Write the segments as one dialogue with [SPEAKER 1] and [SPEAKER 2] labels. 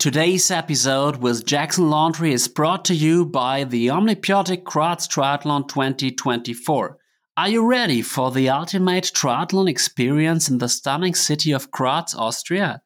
[SPEAKER 1] Today's episode with Jackson Laundry is brought to you by the Omnibiotic Graz Triathlon 2024. Are you ready for the ultimate triathlon experience in the stunning city of Graz, Austria?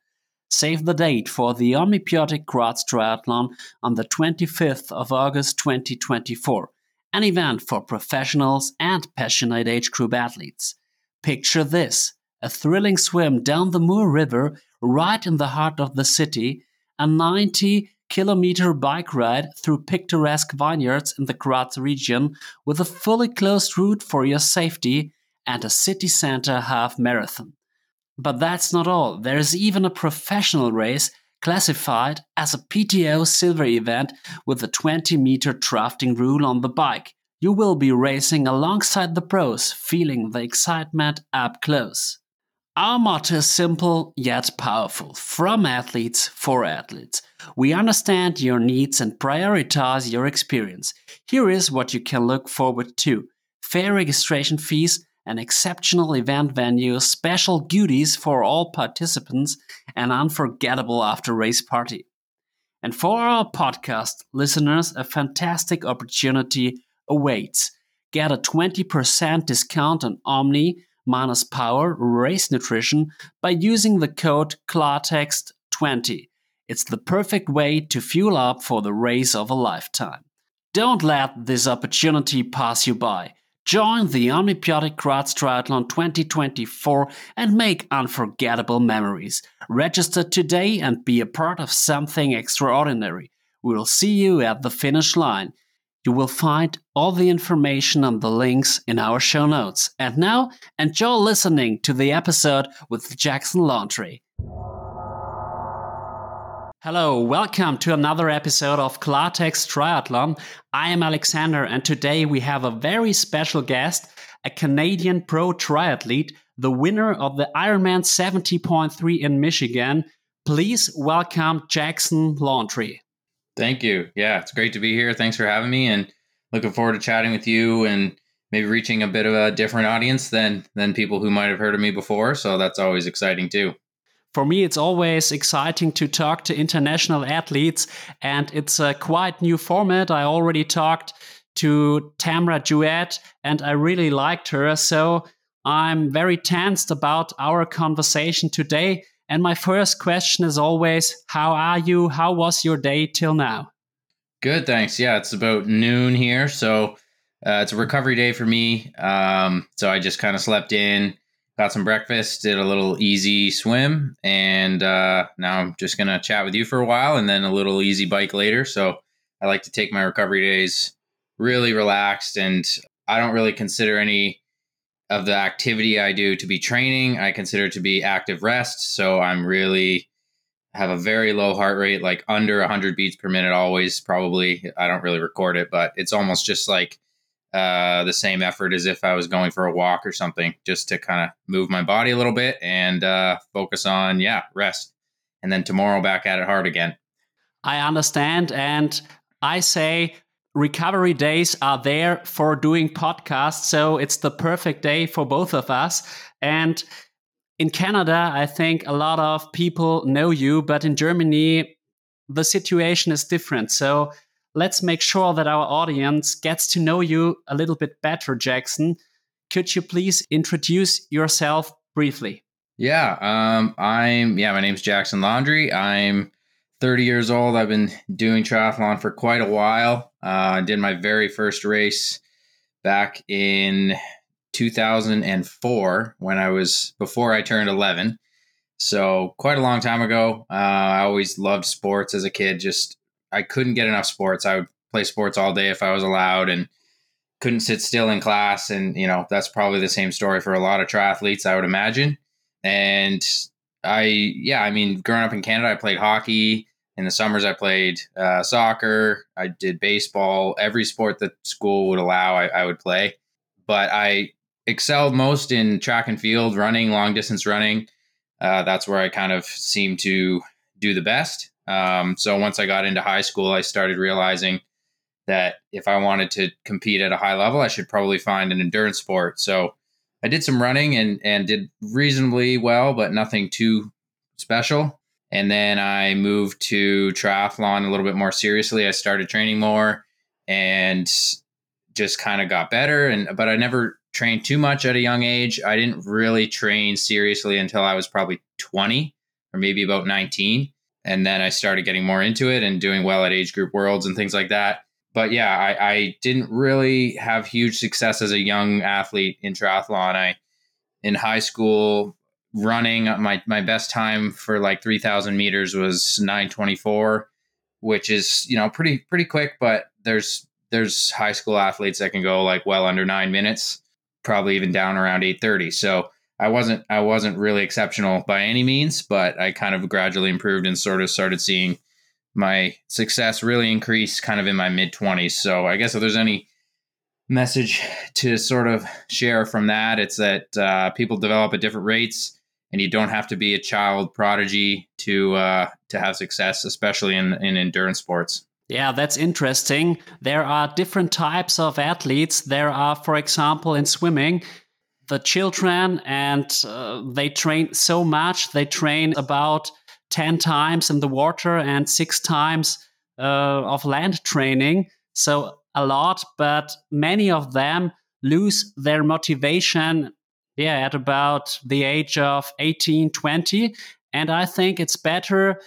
[SPEAKER 1] Save the date for the Omnibiotic Graz Triathlon on the 25th of August 2024, an event for professionals and passionate age group athletes. Picture this a thrilling swim down the Mur River right in the heart of the city, a 90 kilometer bike ride through picturesque vineyards in the Graz region with a fully closed route for your safety, and a city center half marathon. But that's not all. There is even a professional race classified as a PTO silver event with a 20 meter drafting rule on the bike. You will be racing alongside the pros, feeling the excitement up close. Our motto is simple yet powerful from athletes for athletes. We understand your needs and prioritize your experience. Here is what you can look forward to fair registration fees, an exceptional event venue, special goodies for all participants, and unforgettable after race party. And for our podcast listeners, a fantastic opportunity awaits. Get a 20% discount on Omni minus power race nutrition by using the code KLARTEXT20. It's the perfect way to fuel up for the race of a lifetime. Don't let this opportunity pass you by. Join the Omnibiotic Graz Triathlon 2024 and make unforgettable memories. Register today and be a part of something extraordinary. We'll see you at the finish line. You will find all the information and the links in our show notes. And now, enjoy listening to the episode with Jackson Laundry. Hello, welcome to another episode of Klartext Triathlon. I am Alexander, and today we have a very special guest, a Canadian pro triathlete, the winner of the Ironman 70.3 in Michigan. Please welcome Jackson Laundry.
[SPEAKER 2] Thank you. Yeah, it's great to be here. Thanks for having me and looking forward to chatting with you and maybe reaching a bit of a different audience than than people who might have heard of me before, so that's always exciting too.
[SPEAKER 1] For me, it's always exciting to talk to international athletes, and it's a quite new format. I already talked to Tamara Jewett, and I really liked her. So I'm very tensed about our conversation today. And my first question is always, how are you? How was your day till now?
[SPEAKER 2] Good, thanks. Yeah, it's about noon here, so uh, it's a recovery day for me. Um, so I just kind of slept in, got some breakfast, did a little easy swim, and uh, now I'm just gonna chat with you for a while, and then a little easy bike later. So I like to take my recovery days really relaxed, and I don't really consider any of the activity I do to be training. I consider to be active rest. So I'm really have a very low heart rate, like under 100 beats per minute, always probably. I don't really record it, but it's almost just like uh, the same effort as if I was going for a walk or something, just to kind of move my body a little bit and uh, focus on, yeah, rest. And then tomorrow back at it hard again.
[SPEAKER 1] I understand. And I say recovery days are there for doing podcasts. So it's the perfect day for both of us. And in Canada, I think a lot of people know you, but in Germany, the situation is different. So let's make sure that our audience gets to know you a little bit better, Jackson. Could you please introduce yourself briefly?
[SPEAKER 2] Yeah, um, I'm yeah, my name's Jackson Laundry. I'm 30 years old. I've been doing triathlon for quite a while. Uh, I did my very first race back in 2004 when I was before I turned 11. So quite a long time ago. Uh, I always loved sports as a kid. Just I couldn't get enough sports. I would play sports all day if I was allowed, and couldn't sit still in class. And you know that's probably the same story for a lot of triathletes, I would imagine. And I yeah, I mean, growing up in Canada, I played hockey. In the summers, I played uh, soccer. I did baseball. Every sport that school would allow, I, I would play. But I excelled most in track and field, running, long distance running. Uh, that's where I kind of seemed to do the best. Um, so once I got into high school, I started realizing that if I wanted to compete at a high level, I should probably find an endurance sport. So I did some running and and did reasonably well, but nothing too special. And then I moved to triathlon a little bit more seriously. I started training more and just kind of got better. And but I never trained too much at a young age. I didn't really train seriously until I was probably 20 or maybe about 19. And then I started getting more into it and doing well at age group worlds and things like that. But yeah, I, I didn't really have huge success as a young athlete in triathlon. I in high school running. My my best time for like 3000 meters was 924 which is you know pretty pretty quick but there's there's high school athletes that can go like well under 9 minutes probably even down around 830 so I wasn't I wasn't really exceptional by any means but I kind of gradually improved and sort of started seeing my success really increase kind of in my mid 20s so I guess if there's any message to sort of share from that it's that uh, people develop at different rates and you don't have to be a child prodigy to uh, to have success, especially in, in endurance sports.
[SPEAKER 1] Yeah, that's interesting. There are different types of athletes. There are, for example, in swimming, the children, and uh, they train so much. They train about 10 times in the water and six times uh, of land training. So a lot, but many of them lose their motivation yeah, at about the age of 18, 20. And I think it's better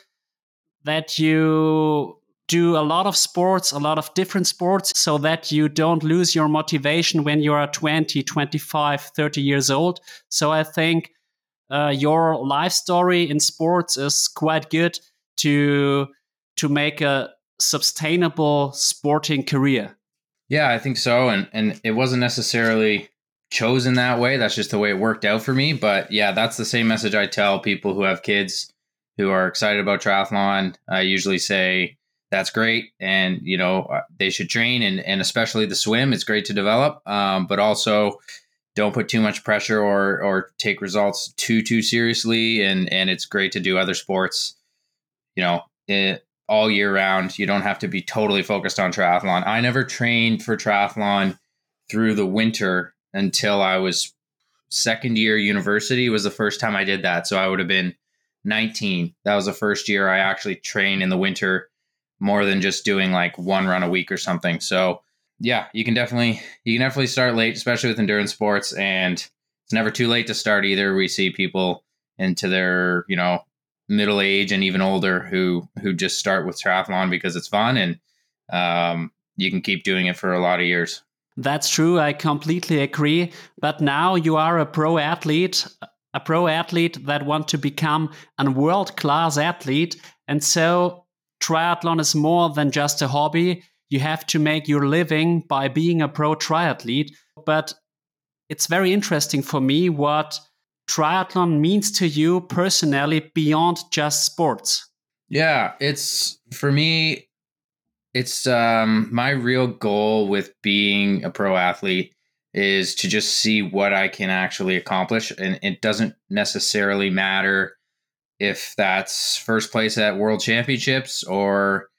[SPEAKER 1] that you do a lot of sports, a lot of different sports, so that you don't lose your motivation when you are 20, 25, 30 years old. So I think uh, your life story in sports is quite good to to make a sustainable sporting career.
[SPEAKER 2] Yeah, I think so. And and it wasn't necessarily chosen that way. That's just the way it worked out for me. But yeah, that's the same message I tell people who have kids who are excited about triathlon. I usually say that's great, and you know uh, they should train, and and especially the swim. It's great to develop, um, but also don't put too much pressure or or take results too too seriously. And and it's great to do other sports. You know. It, all year round. You don't have to be totally focused on triathlon. I never trained for triathlon through the winter until I was second year university was the first time I did that. So I would have been 19. That was the first year I actually trained in the winter more than just doing like one run a week or something. So yeah, you can definitely you can definitely start late, especially with endurance sports, and it's never too late to start either. We see people into their you know middle age and even older who who just start with triathlon because it's fun and um, you can keep doing it for a lot of years.
[SPEAKER 1] That's true. I completely agree. But now you are a pro athlete, a pro athlete that want to become a world class athlete. And so triathlon is more than just a hobby. You have to make your living by being a pro triathlete. But it's very interesting for me what triathlon means to you personally beyond just sports.
[SPEAKER 2] Yeah, it's for me, it's um, my real goal with being a pro athlete is to just see what I can actually accomplish. And it doesn't necessarily matter if that's first place at world championships or,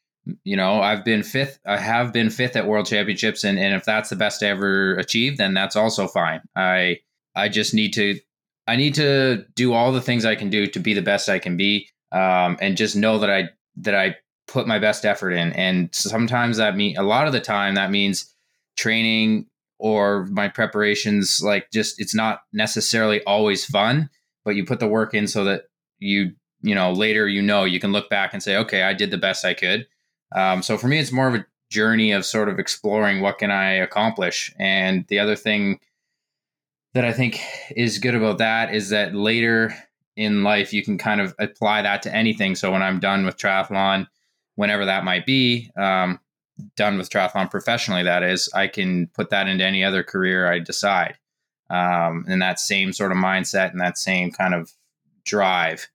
[SPEAKER 2] you know, I've been fifth, I have been fifth at world championships. And, and if that's the best I ever achieved, then that's also fine. I, I just need to, I need to do all the things I can do to be the best I can be. Um, and just know that I, that I put my best effort in. And sometimes that mean a lot of the time that means training or my preparations like just it's not necessarily always fun, but you put the work in so that you you know later you know you can look back and say okay I did the best I could. Um, so for me it's more of a journey of sort of exploring what can I accomplish. And the other thing that I think is good about that is that later in life you can kind of apply that to anything. So when I'm done with triathlon, whenever that might be, um, done with triathlon professionally, that is, I can put that into any other career I decide. Um, and that same sort of mindset and that same kind of drive.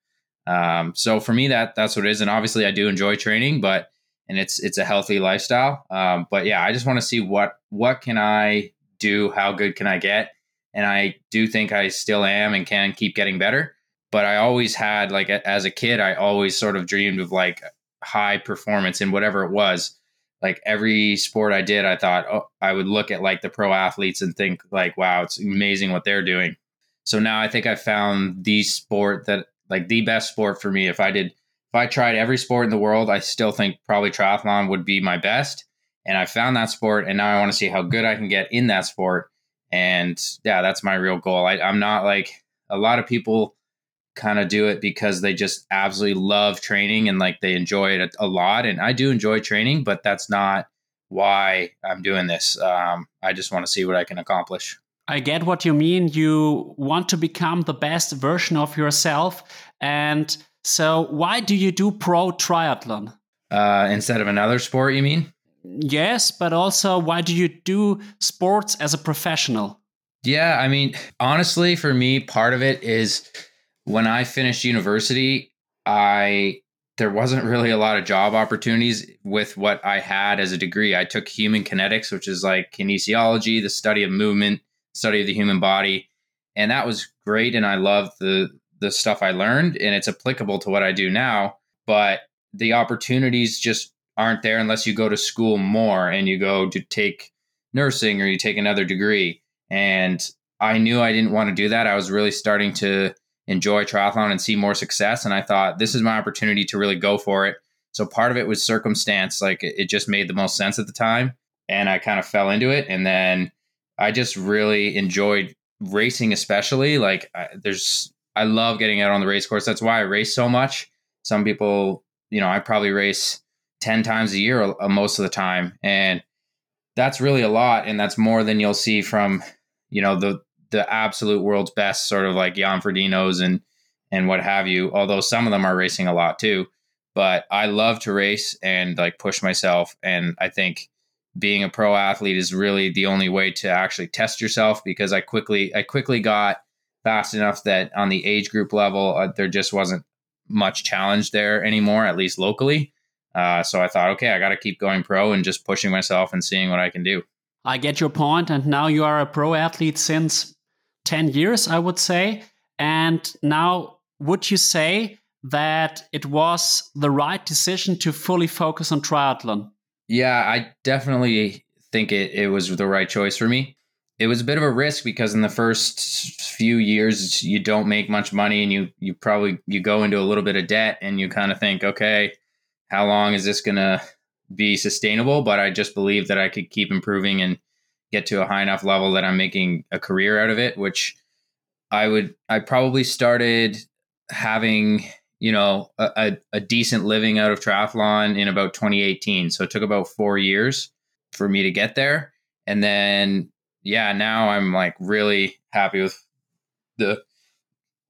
[SPEAKER 2] Um, so for me, that that's what it is. And obviously, I do enjoy training, but and it's it's a healthy lifestyle. Um, but yeah, I just want to see what what can I do? How good can I get? And I do think I still am and can keep getting better. But I always had like as a kid, I always sort of dreamed of like high performance in whatever it was like every sport I did, I thought oh, I would look at like the pro athletes and think like, wow, it's amazing what they're doing. So now I think I found the sport that like the best sport for me. If I did if I tried every sport in the world, I still think probably triathlon would be my best. And I found that sport, and now I want to see how good I can get in that sport. And yeah, that's my real goal. I, I'm not like a lot of people kind of do it because they just absolutely love training and like they enjoy it a, a, lot. And I do enjoy training, but that's not why I'm doing this. Um, I just want to see what I can accomplish.
[SPEAKER 1] I get what you mean. You want to become the best version of yourself. And so, why do you do pro triathlon?
[SPEAKER 2] Uh, instead of another sport, you mean?
[SPEAKER 1] Yes, but also, why do you do sports as a professional?
[SPEAKER 2] Yeah, I mean, honestly, for me, part of it is when I finished university, I there wasn't really a lot of job opportunities with what I had as a degree. I took human kinetics, which is like kinesiology, the study of movement, study of the human body, and that was great and I loved the the stuff I learned and it's applicable to what I do now, but the opportunities just aren't there unless you go to school more and you go to take nursing or you take another degree. And I knew I didn't want to do that. I was really starting to enjoy triathlon and see more success. And I thought this is my opportunity to really go for it. So part of it was circumstance. Like it just made the most sense at the time. And I kind of fell into it. And then I just really enjoyed racing, especially. Like I, there's, I love getting out on the race course. That's why I race so much. Some people, you know, I probably race 10 times a year uh, most of the time. And that's really a lot. And that's more than you'll see from, you know, the, the absolute world's best sort of like Jan Frodeno's and and what have you. Although some of them are racing a lot too, but I love to race and like push myself. And I think being a pro athlete is really the only way to actually test yourself because I quickly I quickly got fast enough that on the age group level uh, there just wasn't much challenge there anymore, at least locally. Uh, so I thought, okay, I got to keep going pro and just pushing myself and seeing what I can do.
[SPEAKER 1] I get your point, and now you are a pro athlete since 10 years, I would say. And now, would you say that it was the right decision to fully focus on triathlon?
[SPEAKER 2] Yeah, I definitely think it, it was the right choice for me. It was a bit of a risk because in the first few years you don't make much money and you you probably you go into a little bit of debt and you kind of think, okay, how long is this going to be sustainable? But I just believe that I could keep improving and get to a high enough level that I'm making a career out of it, which I would, I probably started having, you know, a, a decent living out of triathlon in about 2018. So it took about four years for me to get there. And then, yeah, now I'm like really happy with the,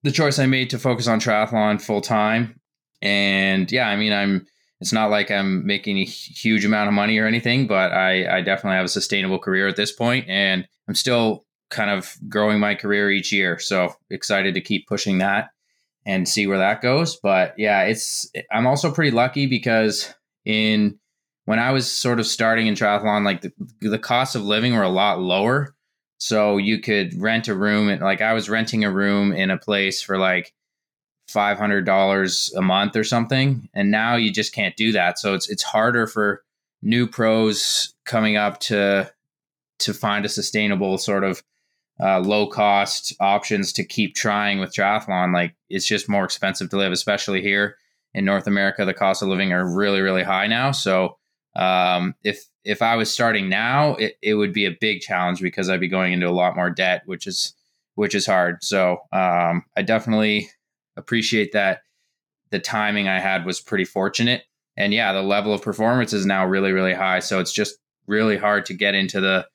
[SPEAKER 2] the choice I made to focus on triathlon full time. And yeah, I mean, I'm, it's not like I'm making a huge amount of money or anything, but I, I definitely have a sustainable career at this point, and I'm still kind of growing my career each year. So excited to keep pushing that and see where that goes. But yeah, it's I'm also pretty lucky because in when I was sort of starting in triathlon, like the, the cost of living were a lot lower. So you could rent a room and like I was renting a room in a place for like $500 a month or something. And now you just can't do that. So it's it's harder for new pros coming up to to find a sustainable sort of uh, low cost options to keep trying with triathlon. Like it's just more expensive to live especially here in north america. The cost of living are really really high now. So um, if if i was starting now it, it would be a big challenge because i'd be going into a lot more debt which is which is hard. So um, i definitely appreciate that the timing I had was pretty fortunate. And yeah, the level of performance is now really, really high. So it's just really hard to get into the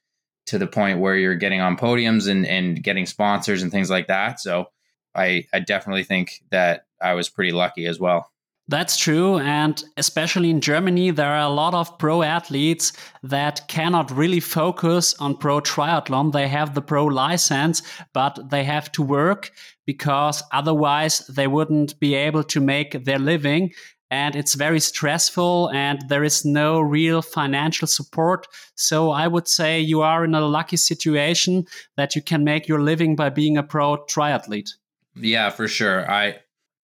[SPEAKER 2] to the point where you're getting on podiums and, and getting sponsors and things like that. So I, I definitely think that I was pretty lucky as well.
[SPEAKER 1] That's true. And especially in Germany, there are a lot of pro athletes that cannot really focus on pro triathlon. They have the pro license, but they have to work because otherwise they wouldn't be able to make their living. And it's very stressful and there is no real financial support. So I would say you are in a lucky situation that you can make your living by being a pro triathlete.
[SPEAKER 2] Yeah, for sure. I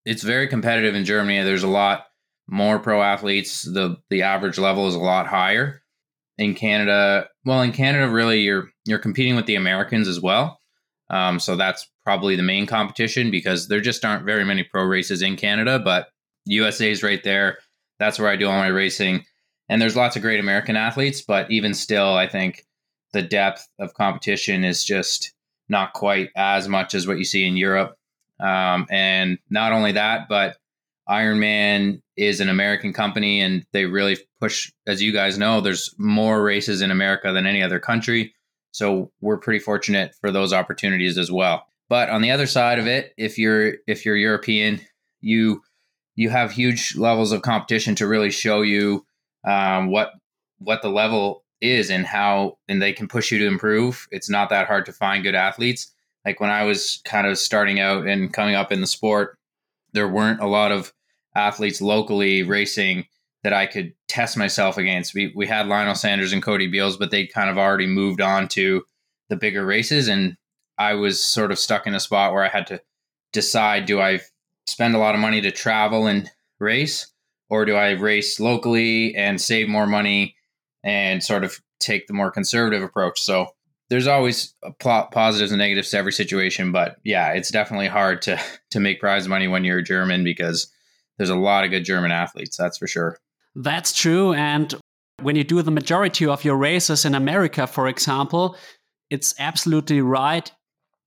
[SPEAKER 2] it's very competitive in Germany. There's a lot more pro athletes. The the average level is a lot higher. In Canada, well, in Canada, really, you're you're competing with the Americans as well. Um, so that's probably the main competition because there just aren't very many pro races in Canada. But USA's right there. That's where I do all my racing. And there's lots of great American athletes, but even still, I think the depth of competition is just not quite as much as what you see in Europe. Um, and not only that, but Ironman is an American company and they really push, as you guys know, there's more races in America than any other country. So we're pretty fortunate for those opportunities as well. But on the other side of it, if you're if you're European, you you have huge levels of competition to really show you um, what what the level is and how and they can push you to improve. It's not that hard to find good athletes. Like when I was kind of starting out and coming up in the sport, there weren't a lot of athletes locally racing that I could test myself against. We we had Lionel Sanders and Cody Beals, but they'd kind of already moved on to the bigger races and I was sort of stuck in a spot where I had to decide do I spend a lot of money to travel and race or do I race locally and save more money and sort of take the more conservative approach? So there's always positives and negatives to every situation, but yeah, it's definitely hard to to make prize money when you're a German because there's a lot of good German athletes, that's for sure.
[SPEAKER 1] That's true and when you do the majority of your races in America, for example, it's absolutely right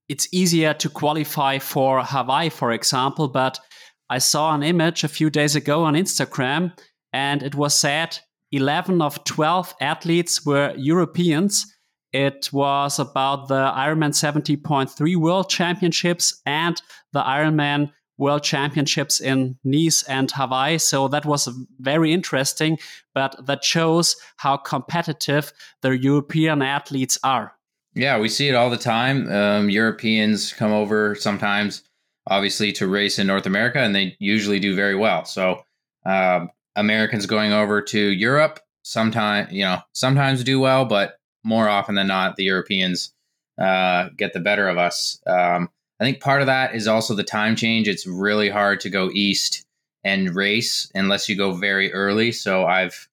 [SPEAKER 1] it's easier to qualify for Hawaii, for example. But I saw an image a few days ago on Instagram, and it was said 11 of 12 athletes were Europeans. It was about the Ironman 70.3 World Championships and the Ironman World Championships in Nice and Hawaii. So that was very interesting, but that shows how competitive the European athletes are.
[SPEAKER 2] Yeah, we see it all the time. Um, Europeans come over sometimes, obviously, to race in North America, and they usually do very well. So, uh, Americans going over to Europe sometimes, you know, sometimes do well, but more often than not, the Europeans uh, get the better of us. Um, I think part of that is also the time change. It's really hard to go east and race unless you go very early. So I've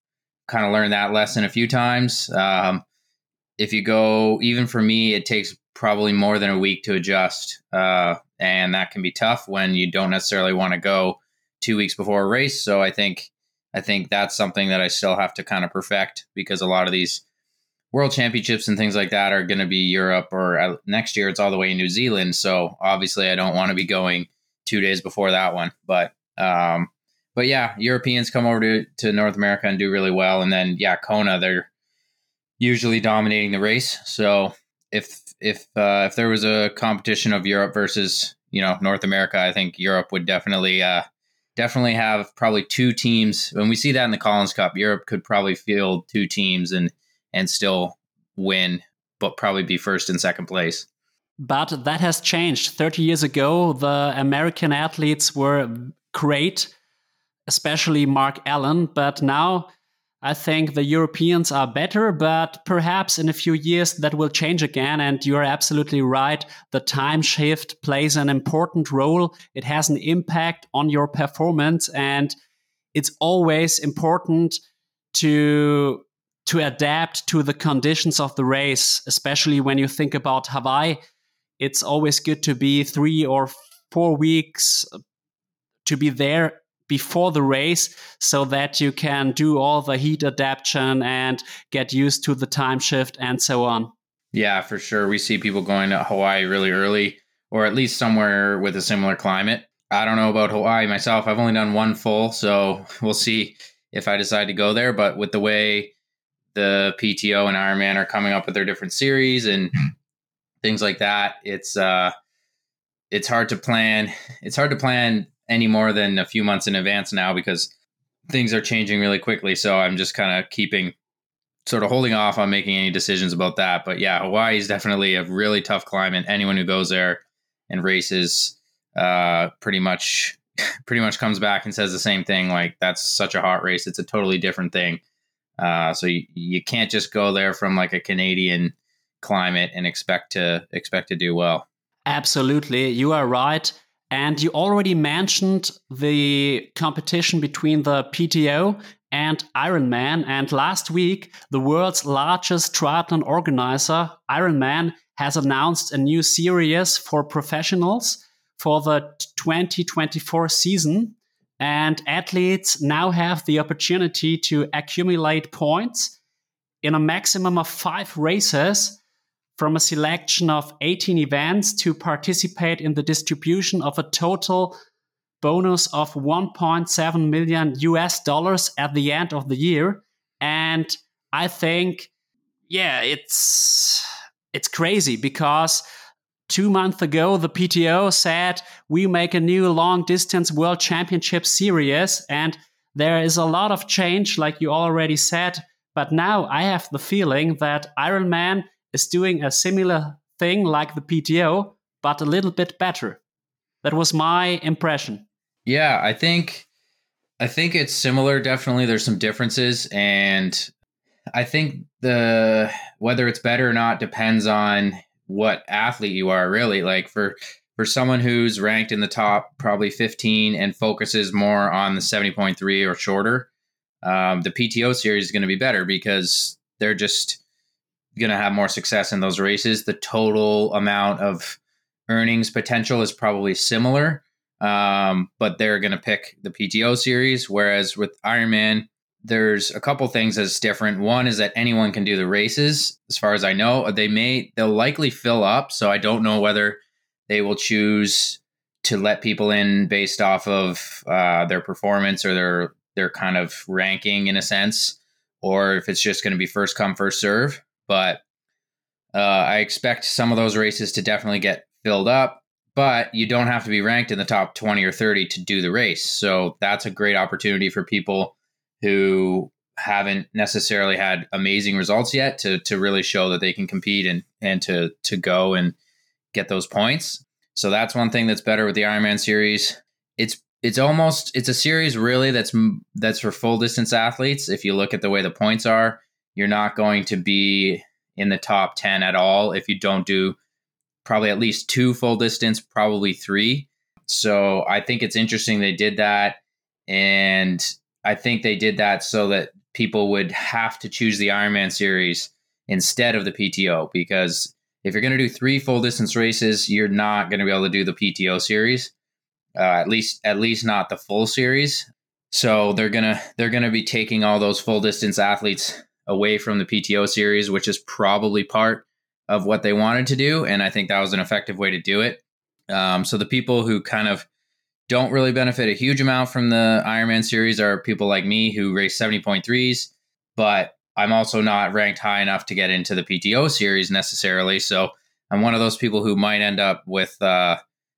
[SPEAKER 2] kind of learned that lesson a few times. Um, if you go, even for me, it takes probably more than a week to adjust. Uh, and that can be tough when you don't necessarily want to go two weeks before a race. So I think, I think that's something that I still have to kind of perfect because a lot of these world championships and things like that are going to be Europe or uh, next year it's all the way in New Zealand. So obviously I don't want to be going two days before that one, but, um, but yeah, Europeans come over to, to North America and do really well. And then, yeah, Kona, they're, usually dominating the race. So if if uh, if there was a competition of Europe versus you know North America, I think Europe would definitely uh, definitely have probably two teams. When we see that in the Collins Cup, Europe could probably field two teams and and still win, but probably be first and second place.
[SPEAKER 1] But that has changed. 30 years ago, the American athletes were great, especially Mark Allen. But now I think the Europeans are better, but perhaps in a few years that will change again. And you're absolutely right. The time shift plays an important role. It has an impact on your performance. And it's always important to to adapt to the conditions of the race, especially when you think about Hawaii. It's always good to be three or four weeks uh, to be there before the race so that you can do all the heat adaptation and get used to the time shift and so on.
[SPEAKER 2] Yeah, for sure. We see people going to Hawaii really early or at least somewhere with a similar climate. I don't know about Hawaii myself. I've only done one full, so we'll see if I decide to go there. But with the way the PTO and Ironman are coming up with their different series and things like that, it's uh it's hard to plan. It's hard to plan any more than a few months in advance now because things are changing really quickly. So I'm just kind of keeping sort of holding off on making any decisions about that. But yeah, Hawaii is definitely a really tough climate. Anyone who goes there and races uh, pretty much pretty much comes back and says the same thing. Like that's such a hot race. It's a totally different thing. Uh, so you, you can't just go there from like a Canadian climate and expect to expect to do well.
[SPEAKER 1] Absolutely, you are right. And you already mentioned the competition between the PTO and Ironman. And last week, the world's largest triathlon organizer, Ironman, has announced a new series for professionals for the 2024 season. And athletes now have the opportunity to accumulate points in a maximum of five races from a selection of 18 events to participate in the distribution of a total bonus of 1.7 million US dollars at the end of the year. And I think, yeah, it's it's crazy because two months ago the PTO said we make a new long distance world championship series and there is a lot of change, like you already said. But now I have the feeling that Ironman is doing a similar thing like the PTO, but a little bit better. That was my impression.
[SPEAKER 2] Yeah, I think I think it's similar. Definitely, there's some differences, and I think the whether it's better or not depends on what athlete you are. Really, like for for someone who's ranked in the top probably 15 and focuses more on the 70.3 or shorter, um, the PTO series is going to be better because they're just going to have more success in those races. The total amount of earnings potential is probably similar, um, but they're going to pick the PTO series. Whereas with Ironman, there's a couple things that's different. One is that anyone can do the races. As far as I know, they may they'll likely fill up. So I don't know whether they will choose to let people in based off of uh, their performance or their their kind of ranking in a sense, or if it's just going to be first come first serve but uh, I expect some of those races to definitely get filled up. But you don't have to be ranked in the top 20 or 30 to do the race. So that's a great opportunity for people who haven't necessarily had amazing results yet to to really show that they can compete and and to to go and get those points. So that's one thing that's better with the Ironman series. It's it's almost it's a series really that's that's for full distance athletes. If you look at the way the points are, you're not going to be in the top 10 at all if you don't do probably at least two full distance, probably three. So I think it's interesting they did that. And I think they did that so that people would have to choose the Ironman series instead of the PTO because if you're going to do three full distance races, you're not going to be able to do the PTO series. Uh, at least, at least not the full series. So they're gonna they're gonna be taking all those full distance athletes away from the PTO series, which is probably part of what they wanted to do. And I think that was an effective way to do it. Um, so the people who kind of don't really benefit a huge amount from the Ironman series are people like me who race 70.3s, but I'm also not ranked high enough to get into the PTO series necessarily. So I'm one of those people who might end up with uh,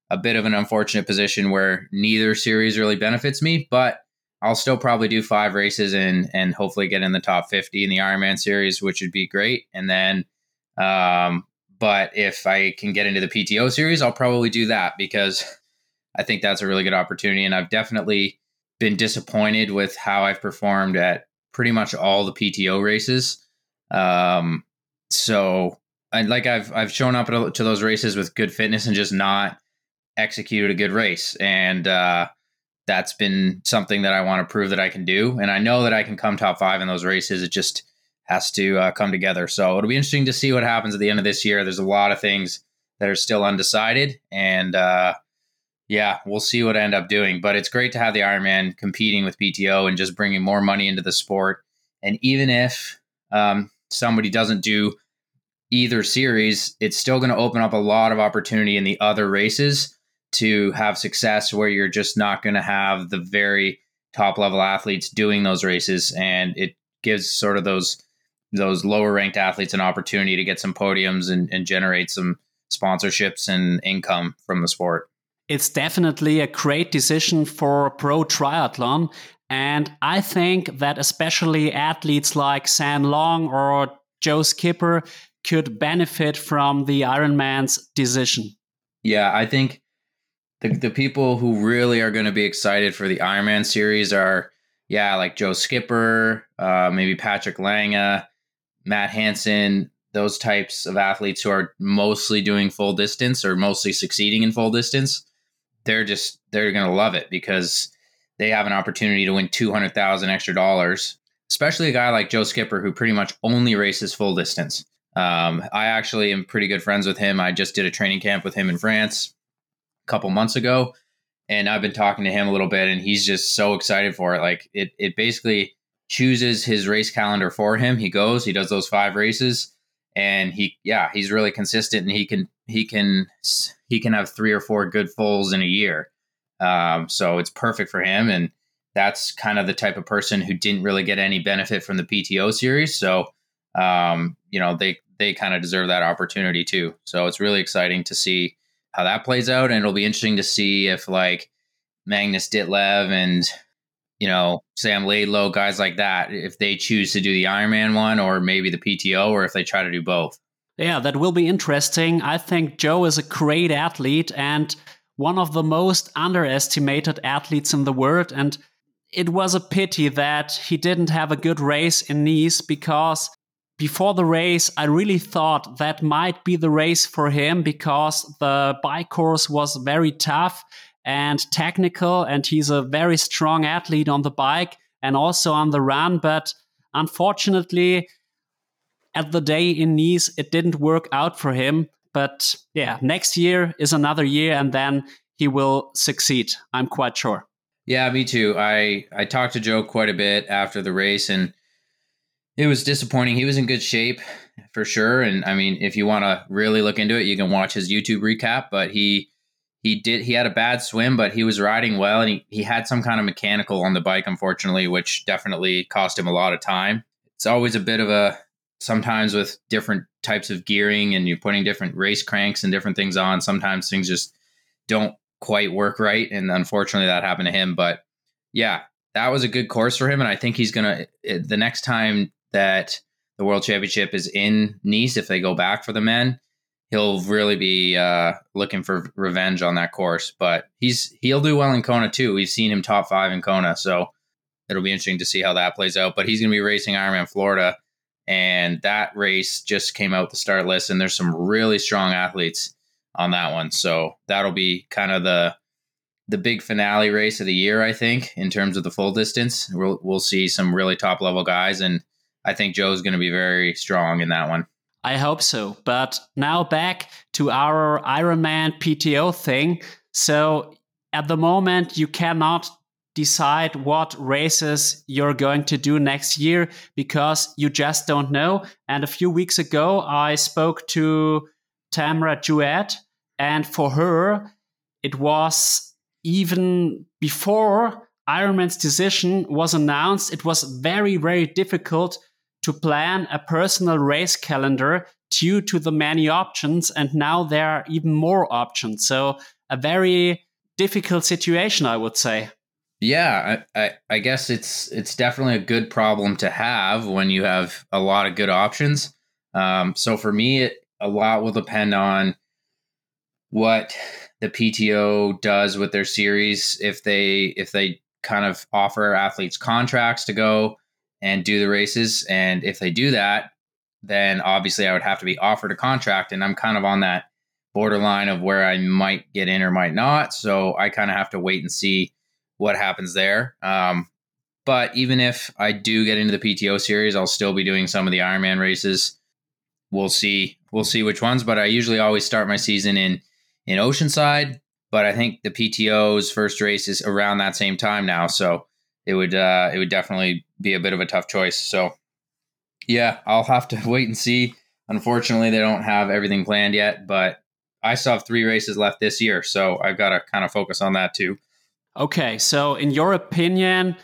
[SPEAKER 2] a bit of an unfortunate position where neither series really benefits me, but I'll still probably do five races and and hopefully get in the top 50 in the Ironman series, which would be great. And then, um, but if I can get into the PTO series, I'll probably do that because I think that's a really good opportunity. And I've definitely been disappointed with how I've performed at pretty much all the PTO races. Um, so, and like I've I've shown up to those races with good fitness and just not executed a good race. And uh, that's been something that I want to prove that I can do. And I know that I can come top five in those races. It just has to uh, come together. So it'll be interesting to see what happens at the end of this year. There's a lot of things that are still undecided. And uh, yeah, we'll see what I end up doing. But it's great to have the Ironman competing with PTO and just bringing more money into the sport. And even if um, somebody doesn't do either series, it's still going to open up a lot of opportunity in the other races to have success where you're just not going to have the very top level athletes doing those races and it gives sort of those those lower ranked athletes an opportunity to get some podiums and, and generate some sponsorships and income from the sport
[SPEAKER 1] it's definitely a great decision for pro triathlon and i think that especially athletes like sam long or joe skipper could benefit from the ironman's decision
[SPEAKER 2] yeah i think the the people who really are going to be excited for the Ironman series are yeah, like Joe Skipper, uh, maybe Patrick Lange, Matt Hanson, those types of athletes who are mostly doing full distance or mostly succeeding in full distance. They're just they're going to love it because they have an opportunity to win 200,000 extra dollars, especially a guy like Joe Skipper who pretty much only races full distance. Um, I actually am pretty good friends with him. I just did a training camp with him in France a couple months ago. and I've been talking to him a little bit, and he's just so excited for it. Like it, it basically chooses his race calendar for him. He goes, he does those five races, and he, yeah, he's really consistent, and he can, he can, he can have three or four good fulls in a year. Um, so it's perfect for him, and that's kind of the type of person who didn't really get any benefit from the PTO series. So, um, you know, they they kind of deserve that opportunity too. So it's really exciting to see how that plays out, and it'll be interesting to see if like Magnus Ditlev and you know Sam Laidlow, guys like that, if they choose to do the Ironman one or maybe the PTO, or if they try to do both.
[SPEAKER 1] Yeah, that will be interesting. I think Joe is a great athlete and one of the most underestimated athletes in the world. And it was a pity that he didn't have a good race in Nice because before the race, I really thought that might be the race for him because the bike course was very tough and technical, and he's a very strong athlete on the bike and also on the run. But unfortunately, at the day in Nice, it didn't work out for him. But yeah, next year is another year, and then he will succeed. I'm quite sure.
[SPEAKER 2] Yeah, me too. I I talked to Joe quite a bit after the race, and it was disappointing. He was in good shape for sure. And I mean, if you want to really look into it, you can watch his YouTube recap. But he he did he had a bad swim, but he was riding well, and he, he had some kind of mechanical on the bike, unfortunately, which definitely cost him a lot of time. It's always a bit of a sometimes with different types of gearing and you're putting different race cranks and different things on. Sometimes things just don't quite work right, and unfortunately, that happened to him. But yeah, that was a good course for him, and I think he's gonna eh, the next time that the World Championship is in Nice, if they go back for the men, he'll really be uh, looking for revenge on that course. But he's he'll do well in Kona too. We've seen him top five in Kona, so it'll be interesting to see how that plays out. But he's going to be racing Ironman Florida, and that race just came out the start list, and there's some really strong athletes on that one. So that'll be kind of the the big finale race of the year, I think, in terms of the full distance. We'll we'll see some really top level guys and I think Joe's going to be very strong in that one.
[SPEAKER 1] I hope so. But now back to our Ironman PTO thing. So at the moment, you cannot decide what races you're going to do next year because you just don't know. And a few weeks ago, I spoke to Tamara Jewett, and for her, it was even before Ironman's decision was announced, it was very, very difficult to plan a personal race calendar due to the many options. And now there are even more options. So, a very difficult situation, I would say.
[SPEAKER 2] Yeah, I, I, I, guess it's it's definitely a good problem to have when you have a lot of good options. Um, so for me, it, a lot will depend on what the PTO does with their series. If they if they kind of offer athletes contracts to go, and do the races. And if they do that, then obviously I would have to be offered a contract. And I'm kind of on that borderline of where I might get in or might not. So I kind of have to wait and see what happens there. Um, but even if I do get into the PTO series, I'll still be doing some of the Ironman races. We'll see. We'll see which ones. But I usually always start my season in in Oceanside. But I think the PTO's first race is around that same time now. So it would uh, it would definitely be a bit of a tough choice. So yeah, I'll have to wait and see. Unfortunately, they don't have everything planned yet, but I still have three races left this year, so I've got to kind of focus on that too.
[SPEAKER 1] Okay, so in your opinion,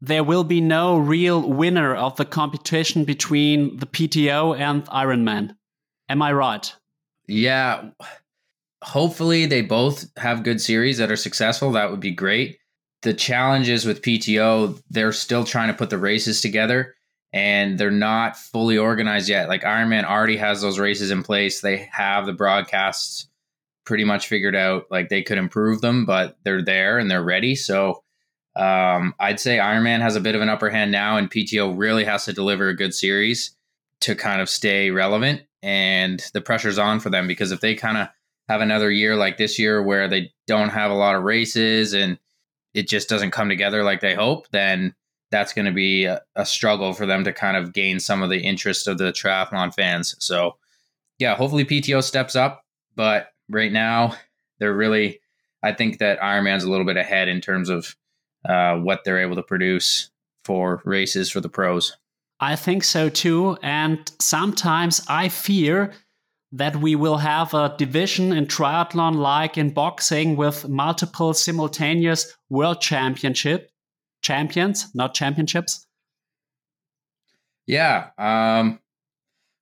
[SPEAKER 1] there will be no real winner of the competition between the PTO and Ironman. Am I right?
[SPEAKER 2] Yeah. Hopefully, they both have good series that are successful. That would be great the challenges with PTO, they're still trying to put the races together and they're not fully organized yet. Like Ironman already has those races in place. They have the broadcasts pretty much figured out. Like they could improve them, but they're there and they're ready. So um, I'd say Ironman has a bit of an upper hand now, and PTO really has to deliver a good series to kind of stay relevant. And the pressure's on for them because if they kind of have another year like this year where they don't have a lot of races and it just doesn't come together like they hope, then that's going to be a, a, struggle for them to kind of gain some of the interest of the triathlon fans. So, yeah, hopefully PTO steps up, but right now they're really I think that Ironman's a little bit ahead in terms of uh, what they're able to produce for races for the pros.
[SPEAKER 1] I think so too. And sometimes I fear that we will have a division in triathlon like in boxing with multiple simultaneous world championship champions, not championships.
[SPEAKER 2] Yeah, um,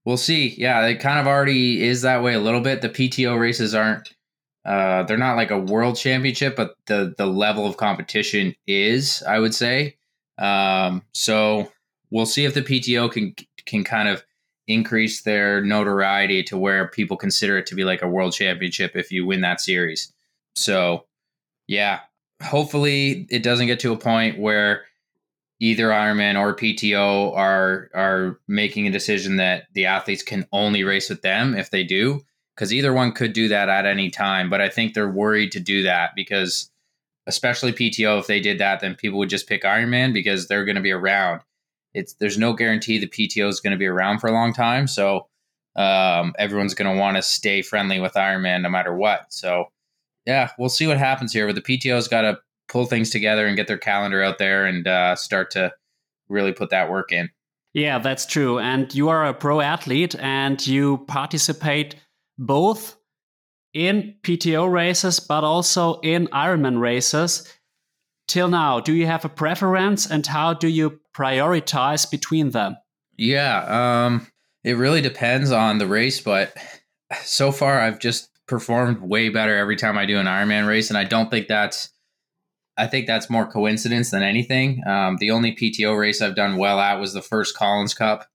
[SPEAKER 2] we'll see. Yeah, it kind of already is that way a little bit. The PTO races aren't uh, they're not like a world championship, but the the level of competition is, I would say. Um, so we'll see if the PTO can can kind of increase their notoriety to where people consider it to be like a world championship if you win that series. So, yeah, hopefully it doesn't get to a point where either Ironman or PTO are are making a decision that the athletes can only race with them if they do because either one could do that at any time. But I think they're worried to do that because, especially PTO, if they did that, then people would just pick Ironman because they're going to be around. It's there's no guarantee the PTO is going to be around for a long time, so um, everyone's going to want to stay friendly with Ironman no matter what. So yeah, we'll see what happens here. But the PTO's got to pull things together and get their calendar out there and uh, start to really put that work in.
[SPEAKER 1] Yeah, that's true. And you are a pro athlete and you participate both in PTO races, but also in Ironman races. Till now, do you have a preference and how do you prioritize between them?
[SPEAKER 2] Yeah, um, it really depends on the race, but so far I've just performed way better every time I do an Ironman race, and I don't think that's. I think that's more coincidence than anything. Um, the only PTO race I've done well at was the first Collins Cup.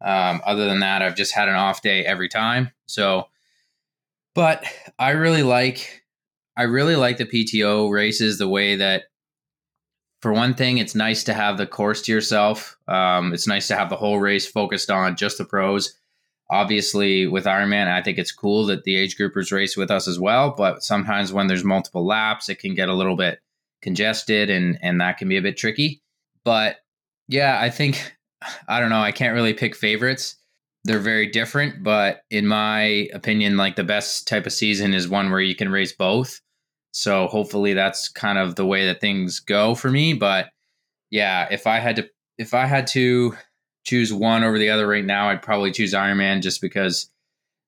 [SPEAKER 2] Um, other than that, I've just had an off day every time. So but I really like I really like the PTO races the way that for one thing, it's nice to have the course to yourself. Um, it's nice to have the whole race focused on just the pros. Obviously, with Ironman, I think it's cool that the age groupers race with us as well. But sometimes when there's multiple laps, it can get a little bit congested and and that can be a bit tricky. But yeah, I think I don't know. I can't really pick favorites they're very different, but in my opinion, like the best type of season is one where you can race both. So hopefully that's kind of the way that things go for me. But yeah, if I had to if I had to choose one over the other right now, I'd probably choose Ironman just because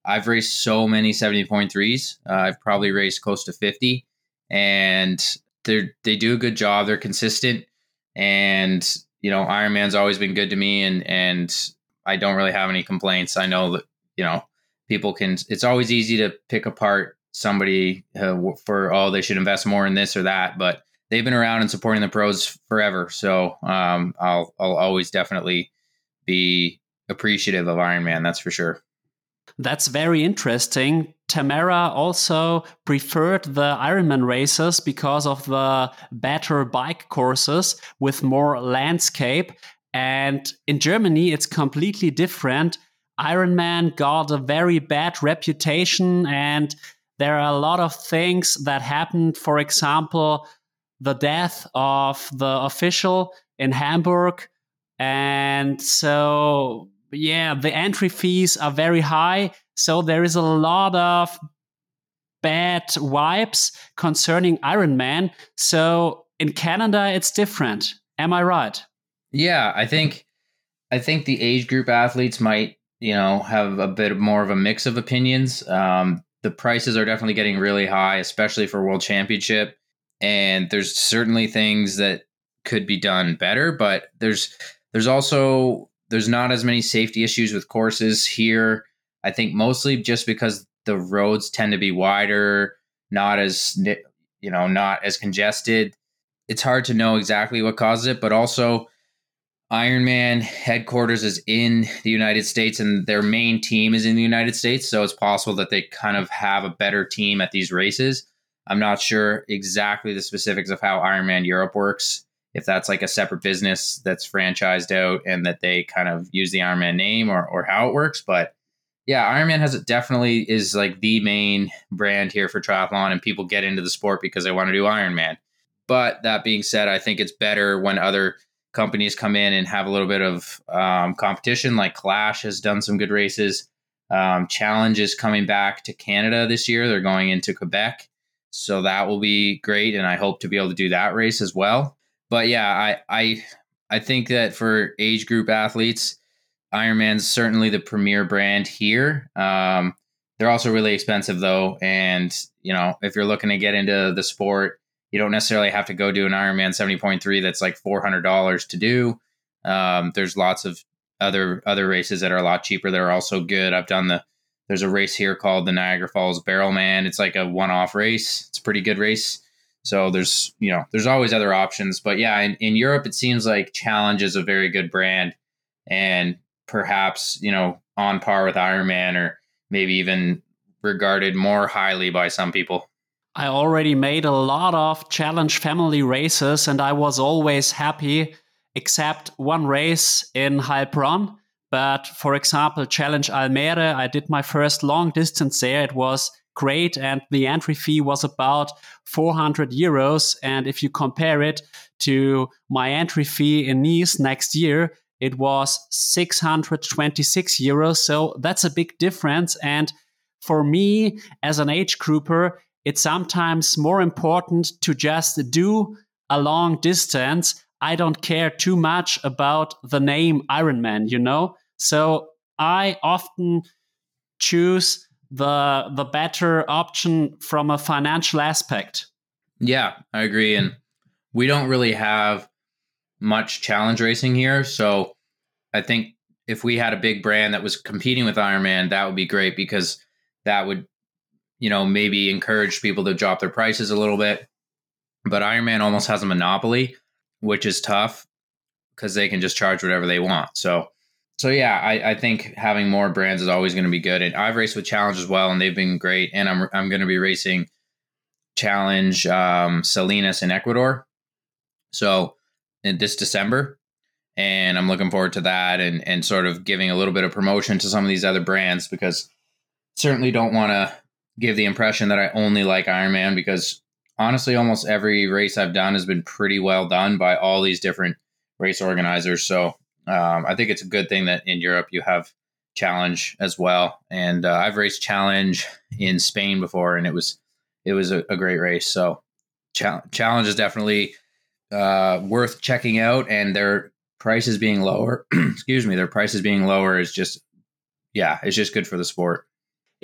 [SPEAKER 2] I've raced so many 70.3s. Uh, I've probably raced close to 50 and they they do a good job. They're consistent and you know, Ironman's always been good to me and and I don't really have any complaints. I know that you know people can. It's always easy to pick apart somebody uh, for oh they should invest more in this or that, but they've been around and supporting the pros forever. So um, I'll I'll always definitely be appreciative of Ironman. That's for sure.
[SPEAKER 1] That's very interesting. Tamara also preferred the Ironman races because of the better bike courses with more landscape. And in Germany, it's completely different. Ironman got a very bad reputation, and there are a lot of things that happened. For example, the death of the official in Hamburg. And so, yeah, the entry fees are very high. So there is a lot of bad vibes concerning Iron Man. So in Canada, it's different. Am I right?
[SPEAKER 2] Yeah, I think I think the age group athletes might, you know, have a bit more of a mix of opinions. Um, the prices are definitely getting really high, especially for World Championship. And there's certainly things that could be done better, but there's there's also there's not as many safety issues with courses here. I think mostly just because the roads tend to be wider, not as you know, not as congested. It's hard to know exactly what causes it, but also Ironman headquarters is in the United States and their main team is in the United States. So it's possible that they kind of have a better team at these races. I'm not sure exactly the specifics of how Ironman Europe works, if that's like a separate business that's franchised out and that they kind of use the Ironman name or, or how it works. But yeah, Ironman has it definitely is like the main brand here for triathlon and people get into the sport because they want to do Ironman. But that being said, I think it's better when other companies come in and have a little bit of um, competition. Like Clash has done some good races. Um, Challenge is coming back to Canada this year. They're going into Quebec. So that will be great. And I hope to be able to do that race as well. But yeah, I, I, I think that for age group athletes, Ironman's certainly the premier brand here. Um, they're also really expensive though. And, you know, if you're looking to get into the sport, you don't necessarily have to go do an Ironman 70.3 that's like $400 to do. Um, there's lots of other other races that are a lot cheaper that are also good. I've done the there's a race here called the Niagara Falls Barrelman. It's like a one-off race. It's a pretty good race. So there's you know there's always other options, but yeah, in, in Europe it seems like Challenge is a very good brand, and perhaps you know on par with Ironman or maybe even regarded more highly by some people.
[SPEAKER 1] I already made a lot of challenge family races and I was always happy except one race in Heilbronn. But for example, Challenge Almere, I did my first long distance there. It was great and the entry fee was about 400 euros. And if you compare it to my entry fee in Nice next year, it was 626 euros. So that's a big difference. And for me, as an age grouper, it's sometimes more important to just do a long distance. I don't care too much about the name Ironman, you know? So I often choose the the better option from a financial aspect.
[SPEAKER 2] Yeah, I agree and we don't really have much challenge racing here, so I think if we had a big brand that was competing with Ironman, that would be great because that would you know, maybe encourage people to drop their prices a little bit. But Ironman almost has a monopoly, which is tough because they can just charge whatever they want. So, so yeah, I, I think having more brands is always going to be good. And I've raced with Challenge as well, and they've been great. And I'm I'm going to be racing Challenge um, Salinas in Ecuador. So in this December, and I'm looking forward to that and and sort of giving a little bit of promotion to some of these other brands because certainly don't want to give the impression that I only like Ironman because honestly, almost every race I've done has been pretty well done by all these different race organizers. So um, I think it's a good thing that in Europe you have challenge as well. And uh, I've raced challenge in Spain before, and it was it was a, a great race. So challenge is definitely uh, worth checking out, and their prices being lower. excuse me, their prices being lower is just yeah, it's just good for the sport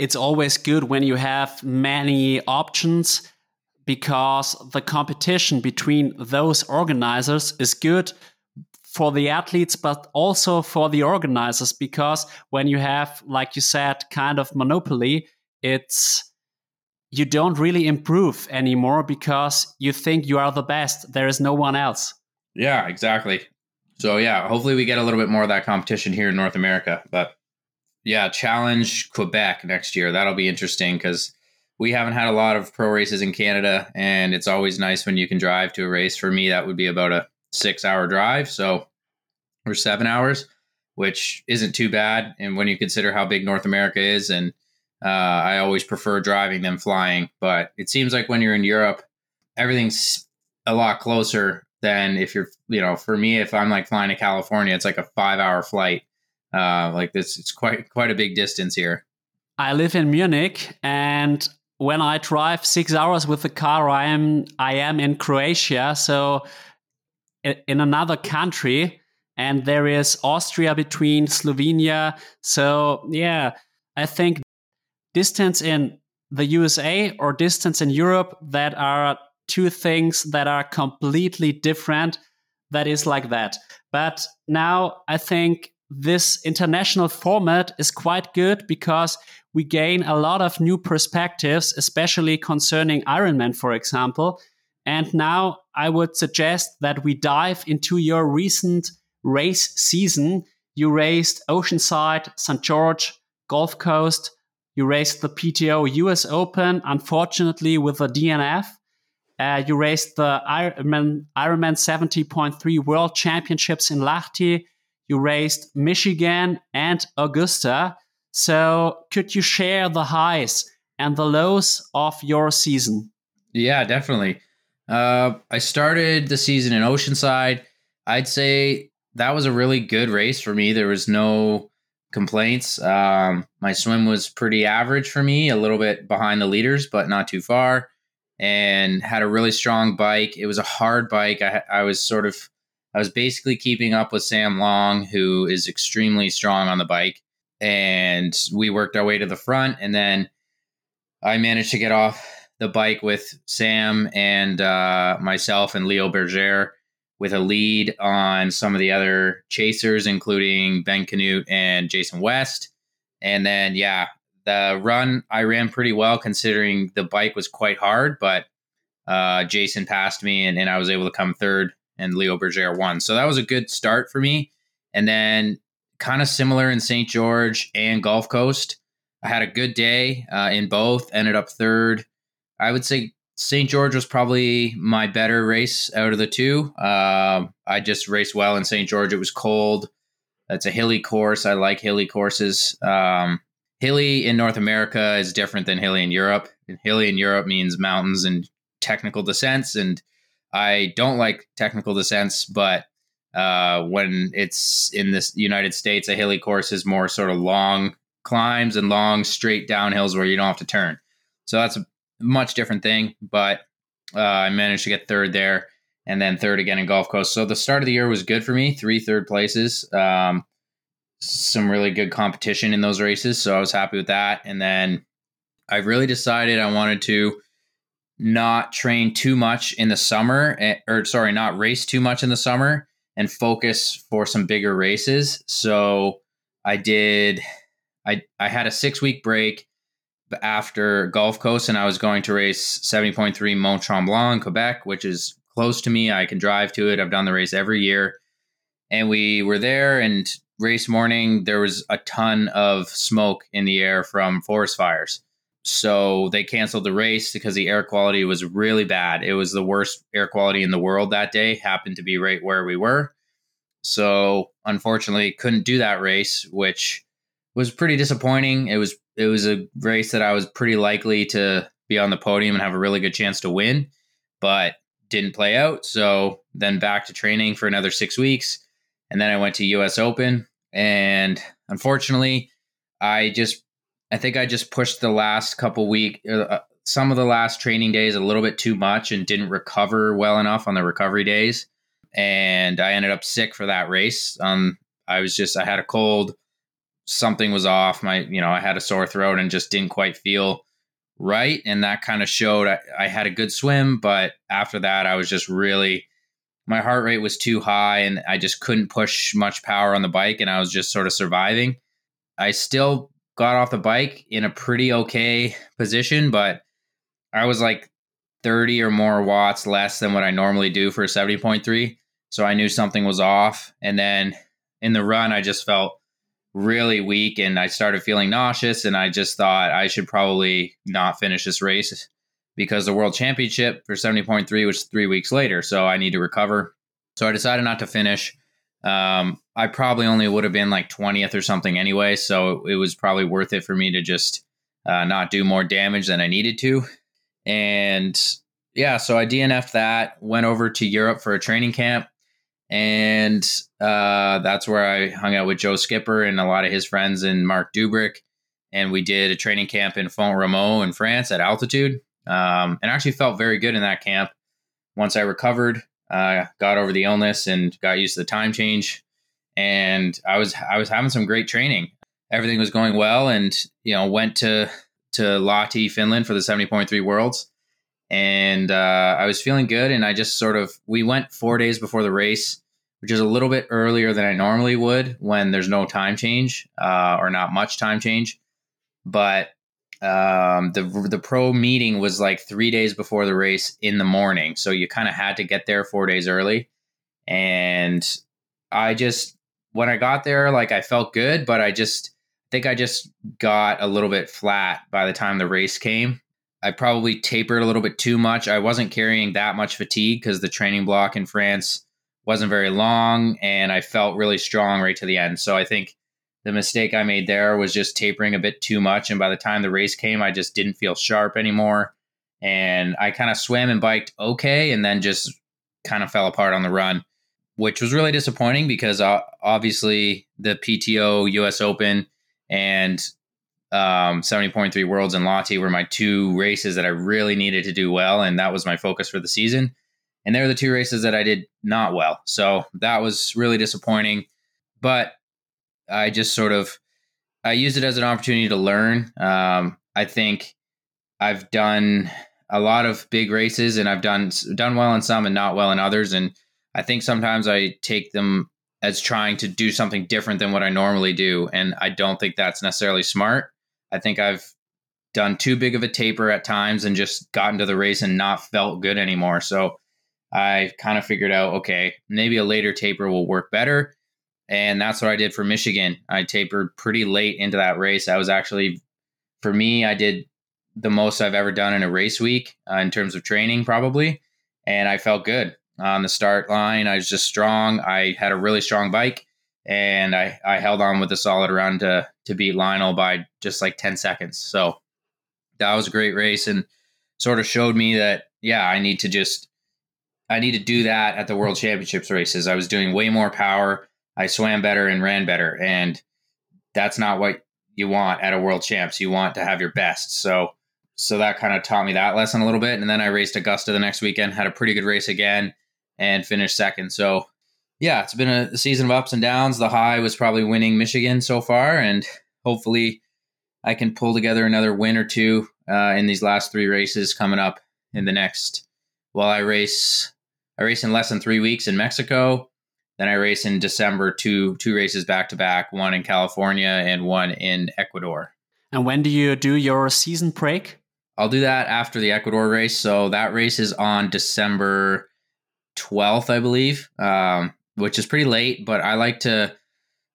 [SPEAKER 1] it's always good when you have many options because the competition between those organizers is good for the athletes but also for the organizers because when you have like you said kind of monopoly it's you don't really improve anymore because you think you are the best. There is no one else.
[SPEAKER 2] Yeah exactly. So yeah hopefully we get a little bit more of that competition here in north america but yeah, challenge Quebec next year. That'll be interesting because we haven't had a lot of pro races in Canada, and it's always nice when you can drive to a race. For me, that would be about a six hour drive, so or seven hours, which isn't too bad. And when you consider how big North America is, and uh, I always prefer driving than flying, but it seems like when you're in Europe, everything's a lot closer than if you're, you know, for me, if I'm like flying to California, it's like a five hour flight uh, like this, it's quite quite a big distance here.
[SPEAKER 1] I live in Munich, and when I drive six hours with the car, I am I am in Croatia, so in another country, and there is Austria between Slovenia. So yeah, I think distance in the USA or distance in Europe that are two things that are completely different. That is like that. But now I think this international format is quite good because we gain a lot of new perspectives, especially concerning Ironman, for example. And now I would suggest that we dive into your recent race season. You raced Oceanside, St. George, Gulf Coast. You raced the PTO US Open, unfortunately, with a DNF. Uh, you raced the Ironman, Ironman 70.3 World Championships in Lahti you raced Michigan and Augusta. So, could you share the highs and the lows of your season?
[SPEAKER 2] Yeah, definitely. Uh, I started the season in Oceanside. I'd say that was a really good race for me. There was no complaints. Um, my swim was pretty average for me, a little bit behind the leaders, but not too far. and had a really strong bike. It was a hard bike. I, I was sort of, I was basically keeping up with Sam Long, who is extremely strong on the bike. And we worked our way to the front. And then I managed to get off the bike with Sam and uh, myself and Leo Bergere with a lead on some of the other chasers, including Ben Kanute and Jason West. And then, yeah, the run I ran pretty well considering the bike was quite hard, but uh, Jason passed me and, and I was able to come third and Leo Bergere won. So that was a good start for me. And then kind of similar in St. George and Gulf Coast. I had a good day uh, in both, ended up third. I would say St. George was probably my better race out of the two. Uh, I just raced well in St. George. It was cold. It's a hilly course. I like hilly courses. Um, hilly in North America is different than hilly in Europe. And hilly in Europe means mountains and technical descents, and I don't like technical descents. But uh, when it's in the United States, a hilly course is more sort of long climbs and long straight downhills where you don't have to turn. So that's a much different thing. But uh, I managed to get third there, and then third again in Gulf Coast. So the start of the year was good for me. Three third places. Um, some really good competition in those races. So I was happy with that. And then I really decided I wanted to not train too much in the summer, eh, or sorry, not race too much in the summer and focus for some bigger races. So I did, I, I had a six week break after Gulf Coast and I was going to race 70.3 Mont Tremblant, Quebec, which is close to me. I can drive to it. I've done the race every year. And we were there and race morning, there was a ton of smoke in the air from forest fires. So they canceled the race because the air quality was really bad. It was the worst air quality in the world that day, happened to be right where we were. So unfortunately, couldn't do that race, which was pretty disappointing. It was it was a race that I was pretty likely to be on the podium and have a really good chance to win, but didn't play out. So then back to training for another six weeks. And then I went to US Open and unfortunately, I just I think I just pushed the last couple week uh, uh, some of the last training days a little bit too much and didn't recover well enough on the recovery days, and I ended up sick for that race. Um, I was just I had a cold, something was off. My you know I had a sore throat and just didn't quite feel right, and that kind of showed. I, I had a good swim, but after that I was just really my heart rate was too high and I just couldn't push much power on the bike and I was just sort of surviving. I still got off the bike in a pretty okay position, but I was like 30 or more watts less than what I normally do for a 70.3. So I knew something was off. And then in the run, I just felt really weak and I started feeling nauseous. And I just thought I should probably not finish this race because the world championship for 70.3 was three weeks later. So I need to recover. So I decided not to finish. Um, I probably only would have been like 20th or something anyway. So it was probably worth it for me to just uh, not do more damage than I needed to. And yeah, so I DNF'd that, went over to Europe for a training camp. And uh, that's where I hung out with Joe Skipper and a lot of his friends and Marc Dubrick. And we did a training camp in Font Romeu in France at altitude um, and actually felt very good in that camp. Once I recovered, uh, got over the illness and got used to the time change, and I was I was having some great training. Everything was going well, and you know went to to Lahti, Finland for the seventy point three Worlds, and uh, I was feeling good. And I just sort of we went four days before the race, which is a little bit earlier than I normally would when there's no time change uh, or not much time change, but um, the the pro meeting was like three days before the race in the morning, so you kind of had to get there four days early. And I just when I got there, like I felt good, but I just think I just got a little bit flat by the time the race came. I probably tapered a little bit too much. I wasn't carrying that much fatigue because the training block in France wasn't very long, and I felt really strong right to the end. So I think the mistake I made there was just tapering a bit too much. And by the time the race came, I just didn't feel sharp anymore. And I kind of swam and biked okay, and then just kind of fell apart on the run, which was really disappointing because uh, obviously the PTO US Open and um, 70.3 Worlds and Lahti were my two races that I really needed to do well, and that was my focus for the season. And they're the two races that I did not well. So that was really disappointing. But I just sort of I used it as an opportunity to learn. Um, I think I've done a lot of big races, and I've done done well in some and not well in others. And I think sometimes I take them as trying to do something different than what I normally do, and I don't think that's necessarily smart. I think I've done too big of a taper at times and just gotten to the race and not felt good anymore. So I kind of figured out, okay, maybe a later taper will work better. And that's what I did for Michigan. I tapered pretty late into that race. I was actually, for me, I did the most I've ever done in a race week uh, in terms of training, probably. And I felt good on the start line. I was just strong. I had a really strong bike and I, I held on with a solid run to to beat Lionel by just like 10 seconds. So that was a great race and sort of showed me that yeah, I need to just I need to do that at the World Championships races. I was doing way more power. I swam better and ran better and that's not what you want at a World Champs. You want to have your best. So so that kind of taught me that lesson a little bit and then I raced Augusta the next weekend, had a pretty good race again and finished second. So yeah, it's been a season of ups and downs. The high was probably winning Michigan so far, and hopefully I can pull together another win or two uh, in these last three races coming up in the next. Well, I race, I race in less than three weeks in Mexico. Then I race in December two two races back to back, one in California and one in Ecuador.
[SPEAKER 1] And when do you do your season break?
[SPEAKER 2] I'll do that after the Ecuador race. So that race is on December 12th, I believe. Um, which is pretty late, but I like to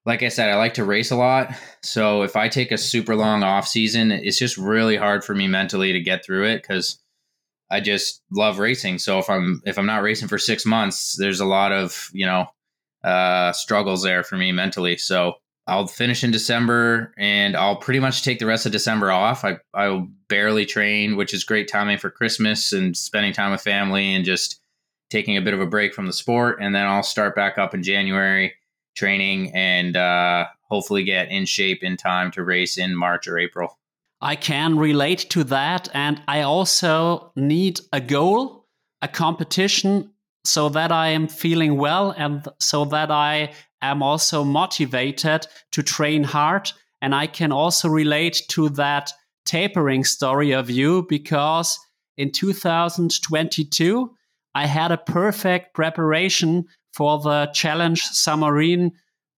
[SPEAKER 2] like I said, I like to race a lot. So if I take a super long off season, it's just really hard for me mentally to get through it because I just love racing. So if I'm if I'm not racing for six months, there's a lot of you know uh, struggles there for me mentally. So I'll finish in December and I'll pretty much take the rest of December off. I I'll barely train, which is great timing for Christmas and spending time with family and just taking a bit of a break from the sport, and then I'll start back up in January training and uh, hopefully get in shape in time to race in March or April.
[SPEAKER 1] I can relate to that, and I also need a goal, a competition, so that I am feeling well and so that I am also motivated to train hard. And I can also relate to that tapering story of you because in 2022, I had a perfect preparation for the Challenge Samorin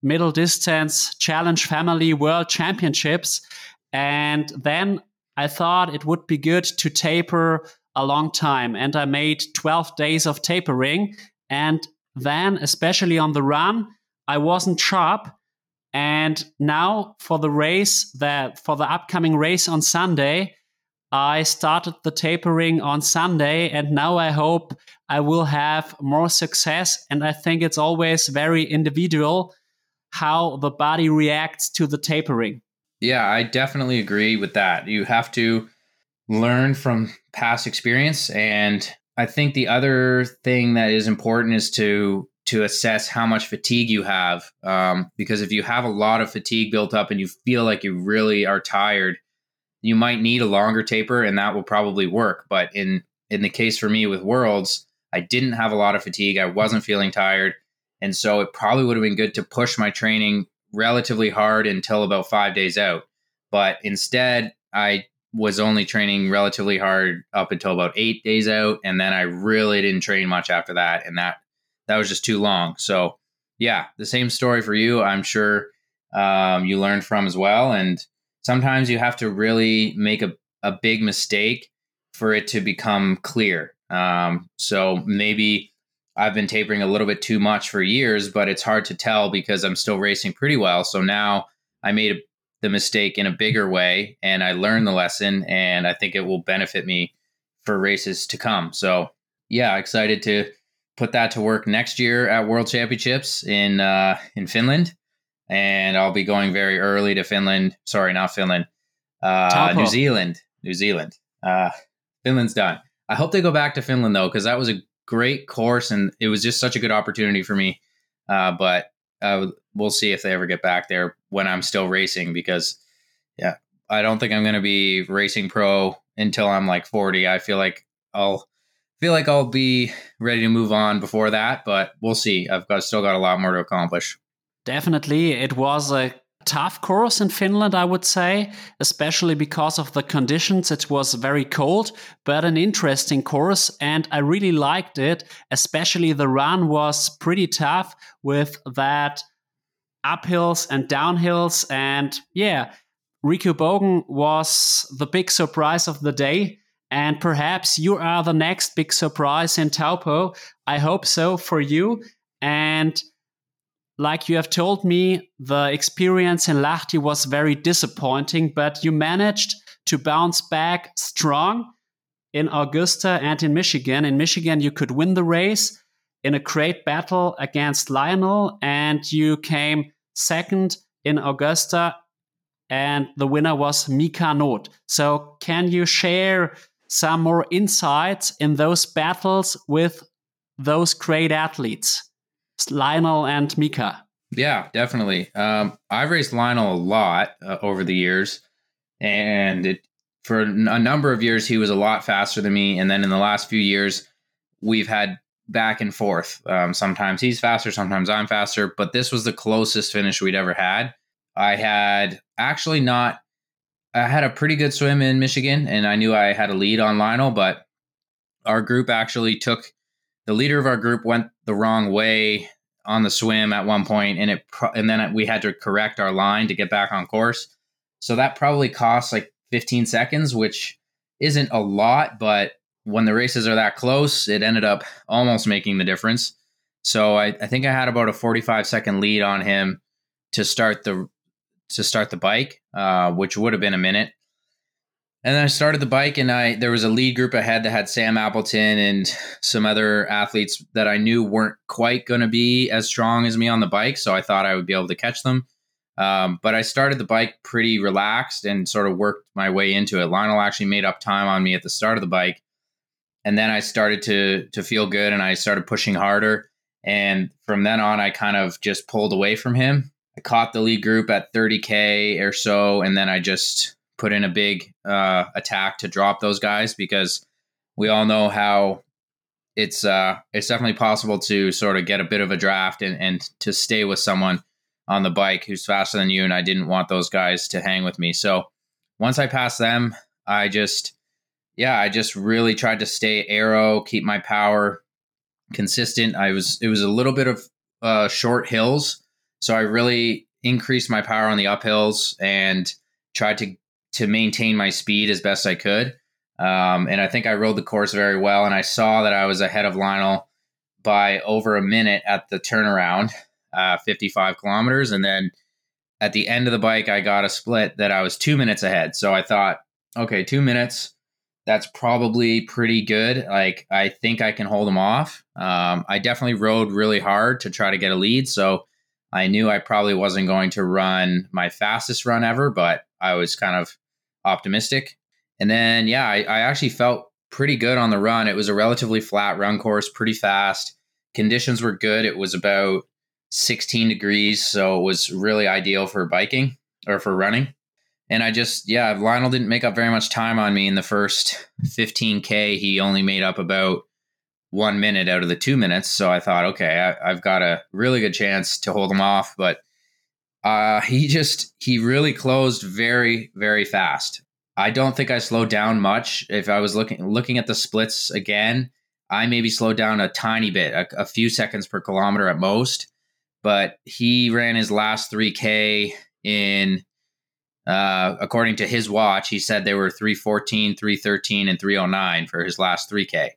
[SPEAKER 1] Middle Distance Challenge Family World Championships. And then I thought it would be good to taper a long time. And I made 12 days of tapering. And then, especially on the run, I wasn't sharp. And now for the race that for the upcoming race on Sunday, I started the tapering on Sunday, and now I hope I will have more success. And I think it's always very individual how the body reacts to the tapering.
[SPEAKER 2] Yeah, I definitely agree with that. You have to learn from past experience. And I think the other thing that is important is to to assess how much fatigue you have. Um, because if you have a lot of fatigue built up and you feel like you really are tired, you might need a longer taper and that will probably work. But in in the case for me with Worlds, I didn't have a lot of fatigue. I wasn't feeling tired. And so it probably would have been good to push my training relatively hard until about five days out. But instead, I was only training relatively hard up until about eight days out. And then I really didn't train much after that. And that that was just too long. So yeah, the same story for you. I'm sure um, you learned from as well. And sometimes you have to really make a, a big mistake for it to become clear. Um, so maybe I've been tapering a little bit too much for years, but it's hard to tell because I'm still racing pretty well. So now I made the mistake in a bigger way and I learned the lesson, and I think it will benefit me for races to come. So yeah, excited to put that to work next year at World Championships in uh, in Finland and I'll be going very early to Finland. Sorry, not Finland. Uh, New Zealand. New Zealand. Uh, Finland's done. I hope they go back to Finland though, because that was a great course and it was just such a good opportunity for me. Uh, but uh, we'll see if they ever get back there when I'm still racing because, yeah, I don't think I'm going to be racing pro until I'm like 40. I feel like I'll feel like I'll be ready to move on before that, but we'll see. I've got still got a lot more to accomplish.
[SPEAKER 1] Definitely, it was a tough course in Finland, I would say, especially because of the conditions. It was very cold, but an interesting course, and I really liked it. Especially the run was pretty tough with that uphills and downhills, and yeah, Rico Bogen was the big surprise of the day. And perhaps you are the next big surprise in Taupo. I hope so for you. And like you have told me, the experience in Lahti was very disappointing, but you managed to bounce back strong in Augusta and in Michigan. In Michigan, you could win the race in a great battle against Lionel, and you came second in Augusta, and the winner was Mika Noodt. So, can you share some more insights in those battles with those great athletes? Lionel and Mika.
[SPEAKER 2] Yeah, definitely. Um, I've raced Lionel a lot uh, over the years, and it, for a number of years he was a lot faster than me. And then in the last few years, we've had back and forth. Um, sometimes he's faster, sometimes I'm faster. But this was the closest finish we'd ever had. I had actually not. I had a pretty good swim in Michigan, and I knew I had a lead on Lionel, but our group actually took the leader of our group went the wrong way on the swim at one point, and it and then we had to correct our line to get back on course. So that probably cost like 15 seconds, which isn't a lot, but when the races are that close, it ended up almost making the difference. So I, I think I had about a 45 second lead on him to start the to start the bike, uh, which would have been a minute. And then I started the bike, and I there was a lead group ahead that had Sam Appleton and some other athletes that I knew weren't quite going to be as strong as me on the bike. So I thought I would be able to catch them. Um, but I started the bike pretty relaxed and sort of worked my way into it. Lionel actually made up time on me at the start of the bike, and then I started to to feel good, and I started pushing harder. And from then on, I kind of just pulled away from him. I caught the lead group at 30k or so, and then I just put in a big uh, attack to drop those guys because we all know how it's uh, it's definitely possible to sort of get a bit of a draft and, and to stay with someone on the bike who's faster than you. And I didn't want those guys to hang with me. So once I passed them, I just, yeah, I just really tried to stay arrow, keep my power consistent. I was, it was a little bit of uh, short hills. So I really increased my power on the uphills and tried to to maintain my speed as best I could. Um, and I think I rode the course very well. And I saw that I was ahead of Lionel by over a minute at the turnaround, uh, 55 kilometers. And then at the end of the bike, I got a split that I was two minutes ahead. So I thought, okay, two minutes, that's probably pretty good. Like, I think I can hold him off. Um, I definitely rode really hard to try to get a lead. So I knew I probably wasn't going to run my fastest run ever, but I was kind of optimistic. And then, yeah, I, I actually felt pretty good on the run. It was a relatively flat run course, pretty fast. Conditions were good. It was about 16 degrees, so it was really ideal for biking or for running. And I just, yeah, Lionel didn't make up very much time on me in the first 15K. He only made up about one minute out of the two minutes. So I thought, okay, I, have got a really good chance to hold him off. But uh, he just he really closed very very fast. I don't think I slowed down much. If I was looking looking at the splits again, I maybe slowed down a tiny bit, a, a few seconds per kilometer at most. But he ran his last 3K in, uh, according to his watch, he said they were 314, 313, and 309 for his last 3K.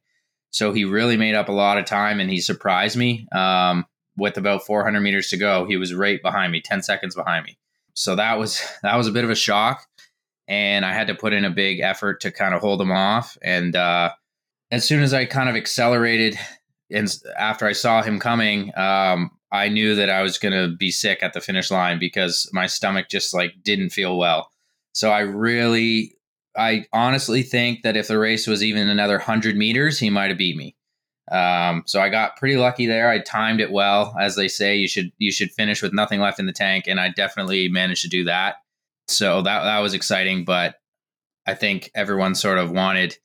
[SPEAKER 2] So he really made up a lot of time and he surprised me. Um, with about 400 meters to go, he was right behind me, 10 seconds behind me. So that was that was a bit of a shock, and I had to put in a big effort to kind of hold him off. And uh, as soon as I kind of accelerated, and after I saw him coming, um, I knew that I was going to be sick at the finish line because my stomach just like didn't feel well. So I really, I honestly think that if the race was even another 100 meters, he might have beat me. Um, so I got pretty lucky there. I timed it well, as they say. You should you should finish with nothing left in the tank, and I definitely managed to do that. so that that was exciting. But I think everyone sort of wanted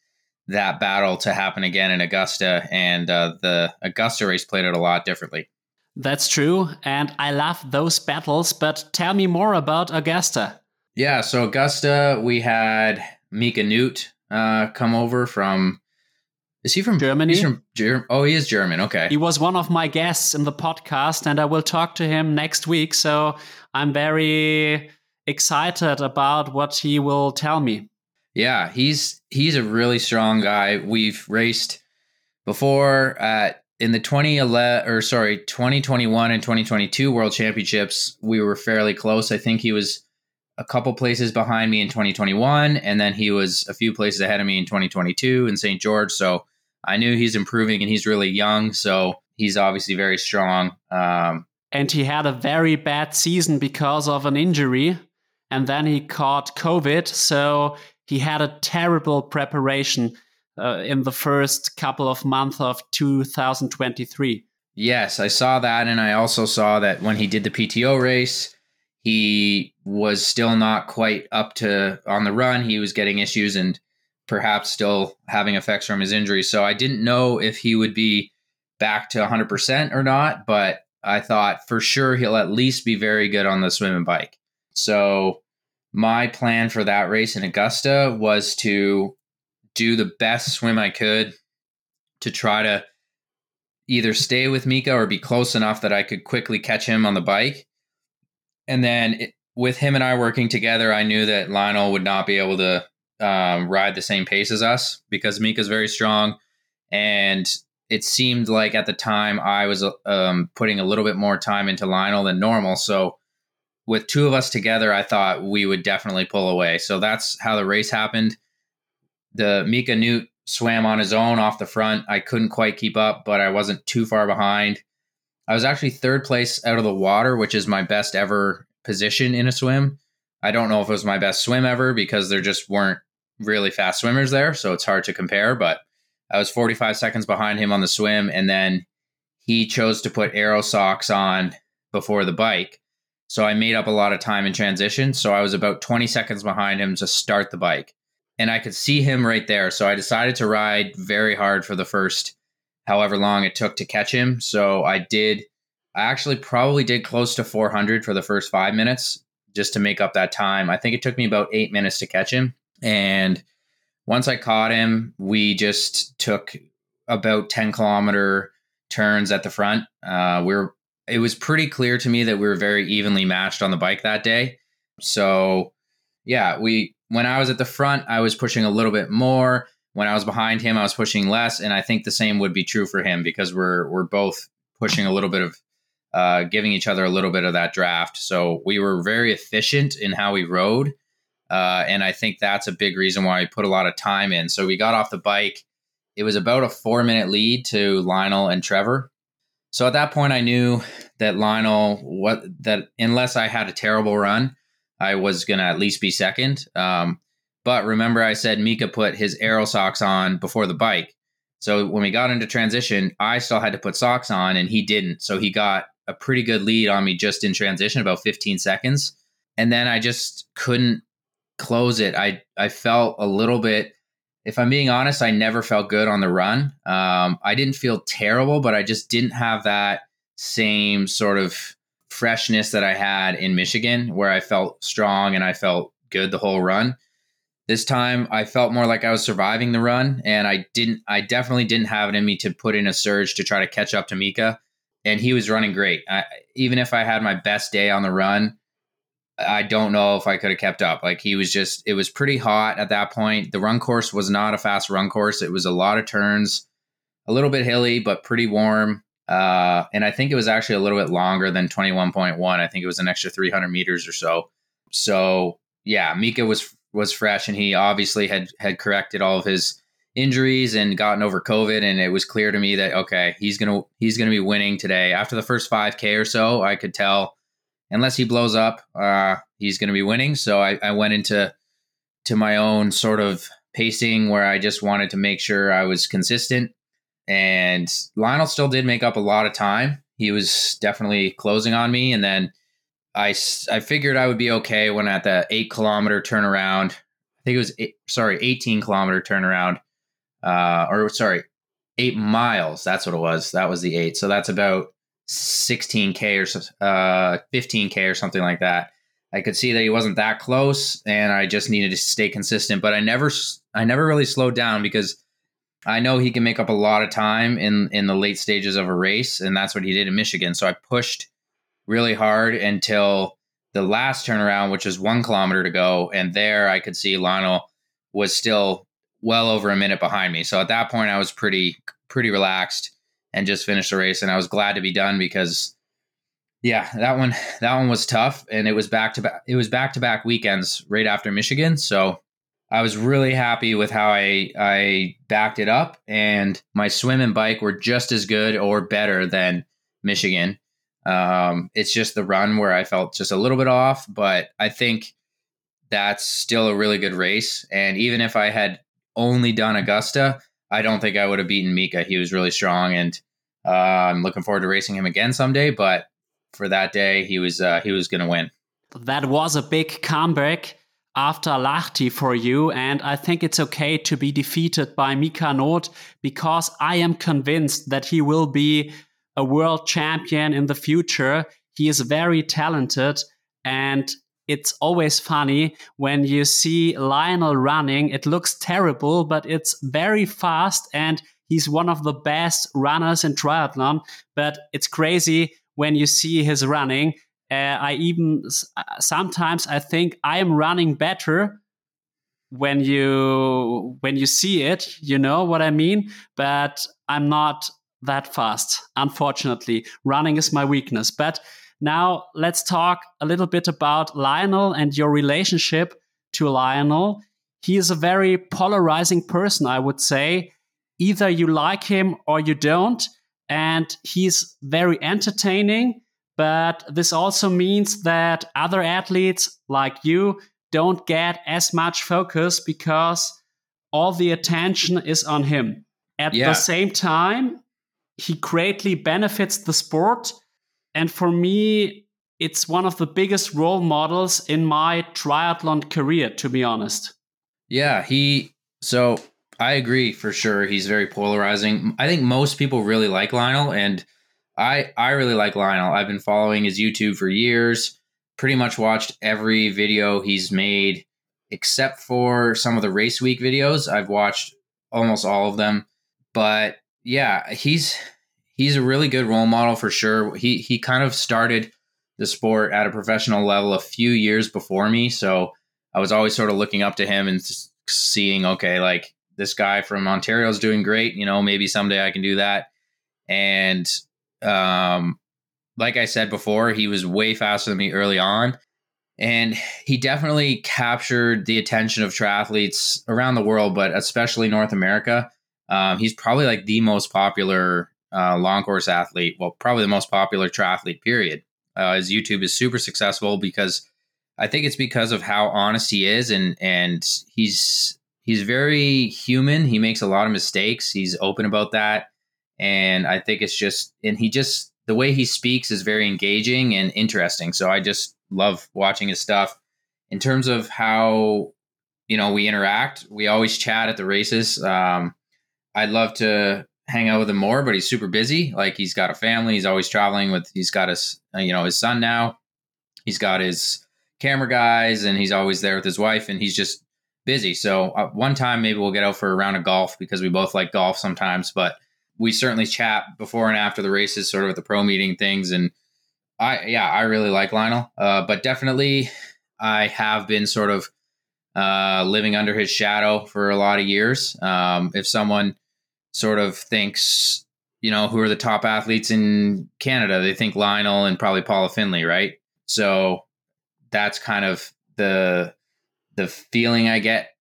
[SPEAKER 2] that battle to happen again in Augusta, and uh, the Augusta race played it a lot differently.
[SPEAKER 1] That's true, and I love those battles. But tell me more about Augusta.
[SPEAKER 2] Yeah, so Augusta, we had Mika Noodt uh, come over from. Is he from
[SPEAKER 1] Germany?
[SPEAKER 2] He's from Ger- oh, he is German. Okay.
[SPEAKER 1] He was one of my guests in the podcast, and I will talk to him next week. So I'm very excited about what he will tell me.
[SPEAKER 2] Yeah, he's he's a really strong guy. We've raced before at in the 2011 or sorry 2021 and 2022 World Championships. We were fairly close. I think he was a couple places behind me in 2021, and then he was a few places ahead of me in 2022 in St. George. So I knew he's improving, and he's really young. So he's obviously very strong. Um,
[SPEAKER 1] and he had a very bad season because of an injury, and then he caught COVID. So he had a terrible preparation uh, in the first couple of months of 2023.
[SPEAKER 2] Yes, I saw that, and I also saw that when he did the PTO race he was still not quite up to on the run. He was getting issues and perhaps still having effects from his injury. So I didn't know if he would be back to 100% or not, but I thought for sure he'll at least be very good on the swim and bike. So my plan for that race in Augusta was to do the best swim I could to try to either stay with Mika or be close enough that I could quickly catch him on the bike and then it, with him and I working together, I knew that Lionel would not be able to um, ride the same pace as us because Mika's very strong, and it seemed like at the time I was um, putting a little bit more time into Lionel than normal. So with two of us together, I thought we would definitely pull away. So that's how the race happened. The Mika Noodt swam on his own off the front. I couldn't quite keep up, but I wasn't too far behind. I was actually third place out of the water, which is my best ever position in a swim. I don't know if it was my best swim ever because there just weren't really fast swimmers there, so it's hard to compare. But I was 45 seconds behind him on the swim, and then he chose to put aero socks on before the bike. So I made up a lot of time in transition. So I was about 20 seconds behind him to start the bike. And I could see him right there. So I decided to ride very hard for the first however long it took to catch him. So I did, I actually probably did close to 400 for the first five minutes just to make up that time. I think it took me about eight minutes to catch him. And once I caught him, we just took about 10 kilometer turns at the front. Uh, we are it was pretty clear to me that we were very evenly matched on the bike that day. So, yeah, we when I was at the front, I was pushing a little bit more when I was behind him, I was pushing less, and I think the same would be true for him because we're we're both pushing a little bit of uh, giving each other a little bit of that draft. So we were very efficient in how we rode, uh, and I think that's a big reason why we put a lot of time in. So we got off the bike. It was about a four minute lead to Lionel and Trevor. So at that point, I knew that Lionel what that unless I had a terrible run, I was going to at least be second. Um, but remember, I said Mika put his aero socks on before the bike. So when we got into transition, I still had to put socks on and he didn't. So he got a pretty good lead on me just in transition, about 15 seconds. And then I just couldn't close it. I, I felt a little bit, if I'm being honest, I never felt good on the run. Um, I didn't feel terrible, but I just didn't have that same sort of freshness that I had in Michigan, where I felt strong and I felt good the whole run. This time I felt more like I was surviving the run and I didn't I definitely didn't have it in me to put in a surge to try to catch up to Mika and he was running great. I, even if I had my best day on the run, I don't know if I could have kept up. Like he was just it was pretty hot at that point. The run course was not a fast run course. It was a lot of turns, a little bit hilly but pretty warm. Uh, and I think it was actually a little bit longer than 21.1. I think it was an extra 300 meters or so. So yeah, Mika was was fresh, and he obviously had had corrected all of his injuries and gotten over COVID. And it was clear to me that okay, he's gonna he's gonna be winning today. After the first 5K or so, I could tell, unless he blows up, uh, he's gonna be winning. So I, I went into to my own sort of pacing where I just wanted to make sure I was consistent. And Lionel still did make up a lot of time. He was definitely closing on me, and then I, I figured I would be okay when at the eight kilometer turnaround. I think it was eight, sorry, 18 kilometer turnaround, uh, or sorry, eight miles. That's what it was. That was the eight. So that's about 16k or uh, 15k or something like that. I could see that he wasn't that close, and I just needed to stay consistent. But I never, I never really slowed down because I know he can make up a lot of time in in the late stages of a race, and that's what he did in Michigan. So I pushed really hard until the last turnaround, which was one kilometer to go, and there I could see Lionel was still well over a minute behind me. So at that point, I was pretty pretty relaxed and just finished the race, and I was glad to be done because yeah, that one that one was tough, and it was back to back. It was back to back weekends right after Michigan, so I was really happy with how I I backed it up, and my swim and bike were just as good or better than Michigan. Um, it's just the run where I felt just a little bit off, but I think that's still a really good race. And even if I had only done Augusta, I don't think I would have beaten Mika. He was really strong, and uh, I'm looking forward to racing him again someday. But for that day, he was uh, he was going to win.
[SPEAKER 1] That was a big comeback after Lahti for you. And I think it's okay to be defeated by Mika Noodt because I am convinced that he will be a world champion in the future. He is very talented and it's always funny when you see Lionel running. It looks terrible, but it's very fast and he's one of the best runners in triathlon. But it's crazy when you see his running uh, I even uh, sometimes I think I am running better when you when you see it. You know what I mean? But I'm not that fast. Unfortunately, running is my weakness. But now let's talk a little bit about Lionel and your relationship to Lionel. He is a very polarizing person, I would say. Either you like him or you don't. And he's very entertaining but this also means that other athletes like you don't get as much focus because all the attention is on him. At yeah. the same time, he greatly benefits the sport. And for me, it's one of the biggest role models in my triathlon career, to be honest.
[SPEAKER 2] Yeah, he. So I agree for sure. He's very polarizing. I think most people really like Lionel, and I I really like Lionel. I've been following his YouTube for years. Pretty much watched every video he's made except for some of the race week videos. I've watched almost all of them. But yeah, he's he's a really good role model for sure. He he kind of started the sport at a professional level a few years before me, so I was always sort of looking up to him and seeing okay, like this guy from Ontario is doing great, you know, maybe someday I can do that. And um, like I said before, he was way faster than me early on. And he definitely captured the attention of triathletes around the world, but especially North America. Um, he's probably like the most popular uh, long course athlete. Well, probably the most popular triathlete, period. Uh, his YouTube is super successful because I think it's because of how honest he is, and and he's he's very human. He makes a lot of mistakes. He's open about that and I think it's just and he just the way he speaks is very engaging and interesting. So I just love watching his stuff. In terms of how you know we interact, we always chat at the races. Um, I'd love to hang out with him more, but he's super busy. Like he's got a family. He's always traveling with. He's got his you know his son now. He's got his camera guys, and he's always there with his wife, and he's just busy. So uh, one time maybe we'll get out for a round of golf because we both like golf sometimes, but we certainly chat before and after the races, sort of at the pro meeting things. And I, yeah, I really like Lionel, uh, but definitely I have been sort of uh, living under his shadow for a lot of years. Um, if someone sort of thinks, you know, who are the top athletes in Canada, they think Lionel and probably Paula Findlay, right? So that's kind of the the feeling I get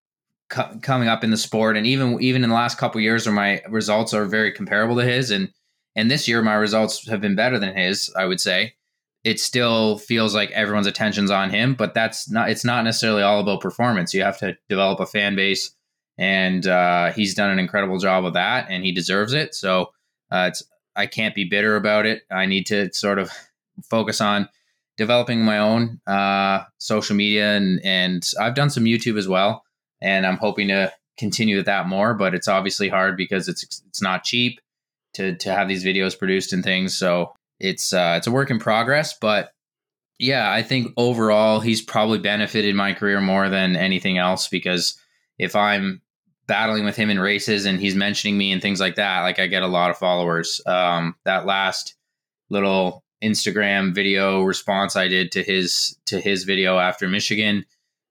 [SPEAKER 2] coming up in the sport, and even even in the last couple years, where my results are very comparable to his, and and this year my results have been better than his, I would say. It still feels like everyone's attention's on him, but that's not. It's not necessarily all about performance. You have to develop a fan base, and uh, he's done an incredible job of that, and he deserves it. So uh, it's I can't be bitter about it. I need to sort of focus on developing my own uh, social media and and I've done some YouTube as well, and I'm hoping to continue with that more. But it's obviously hard because it's it's not cheap to to have these videos produced and things. So it's uh, it's a work in progress. But yeah, I think overall he's probably benefited my career more than anything else because if I'm battling with him in races and he's mentioning me and things like that, like I get a lot of followers. Um, that last little Instagram video response I did to his to his video after Michigan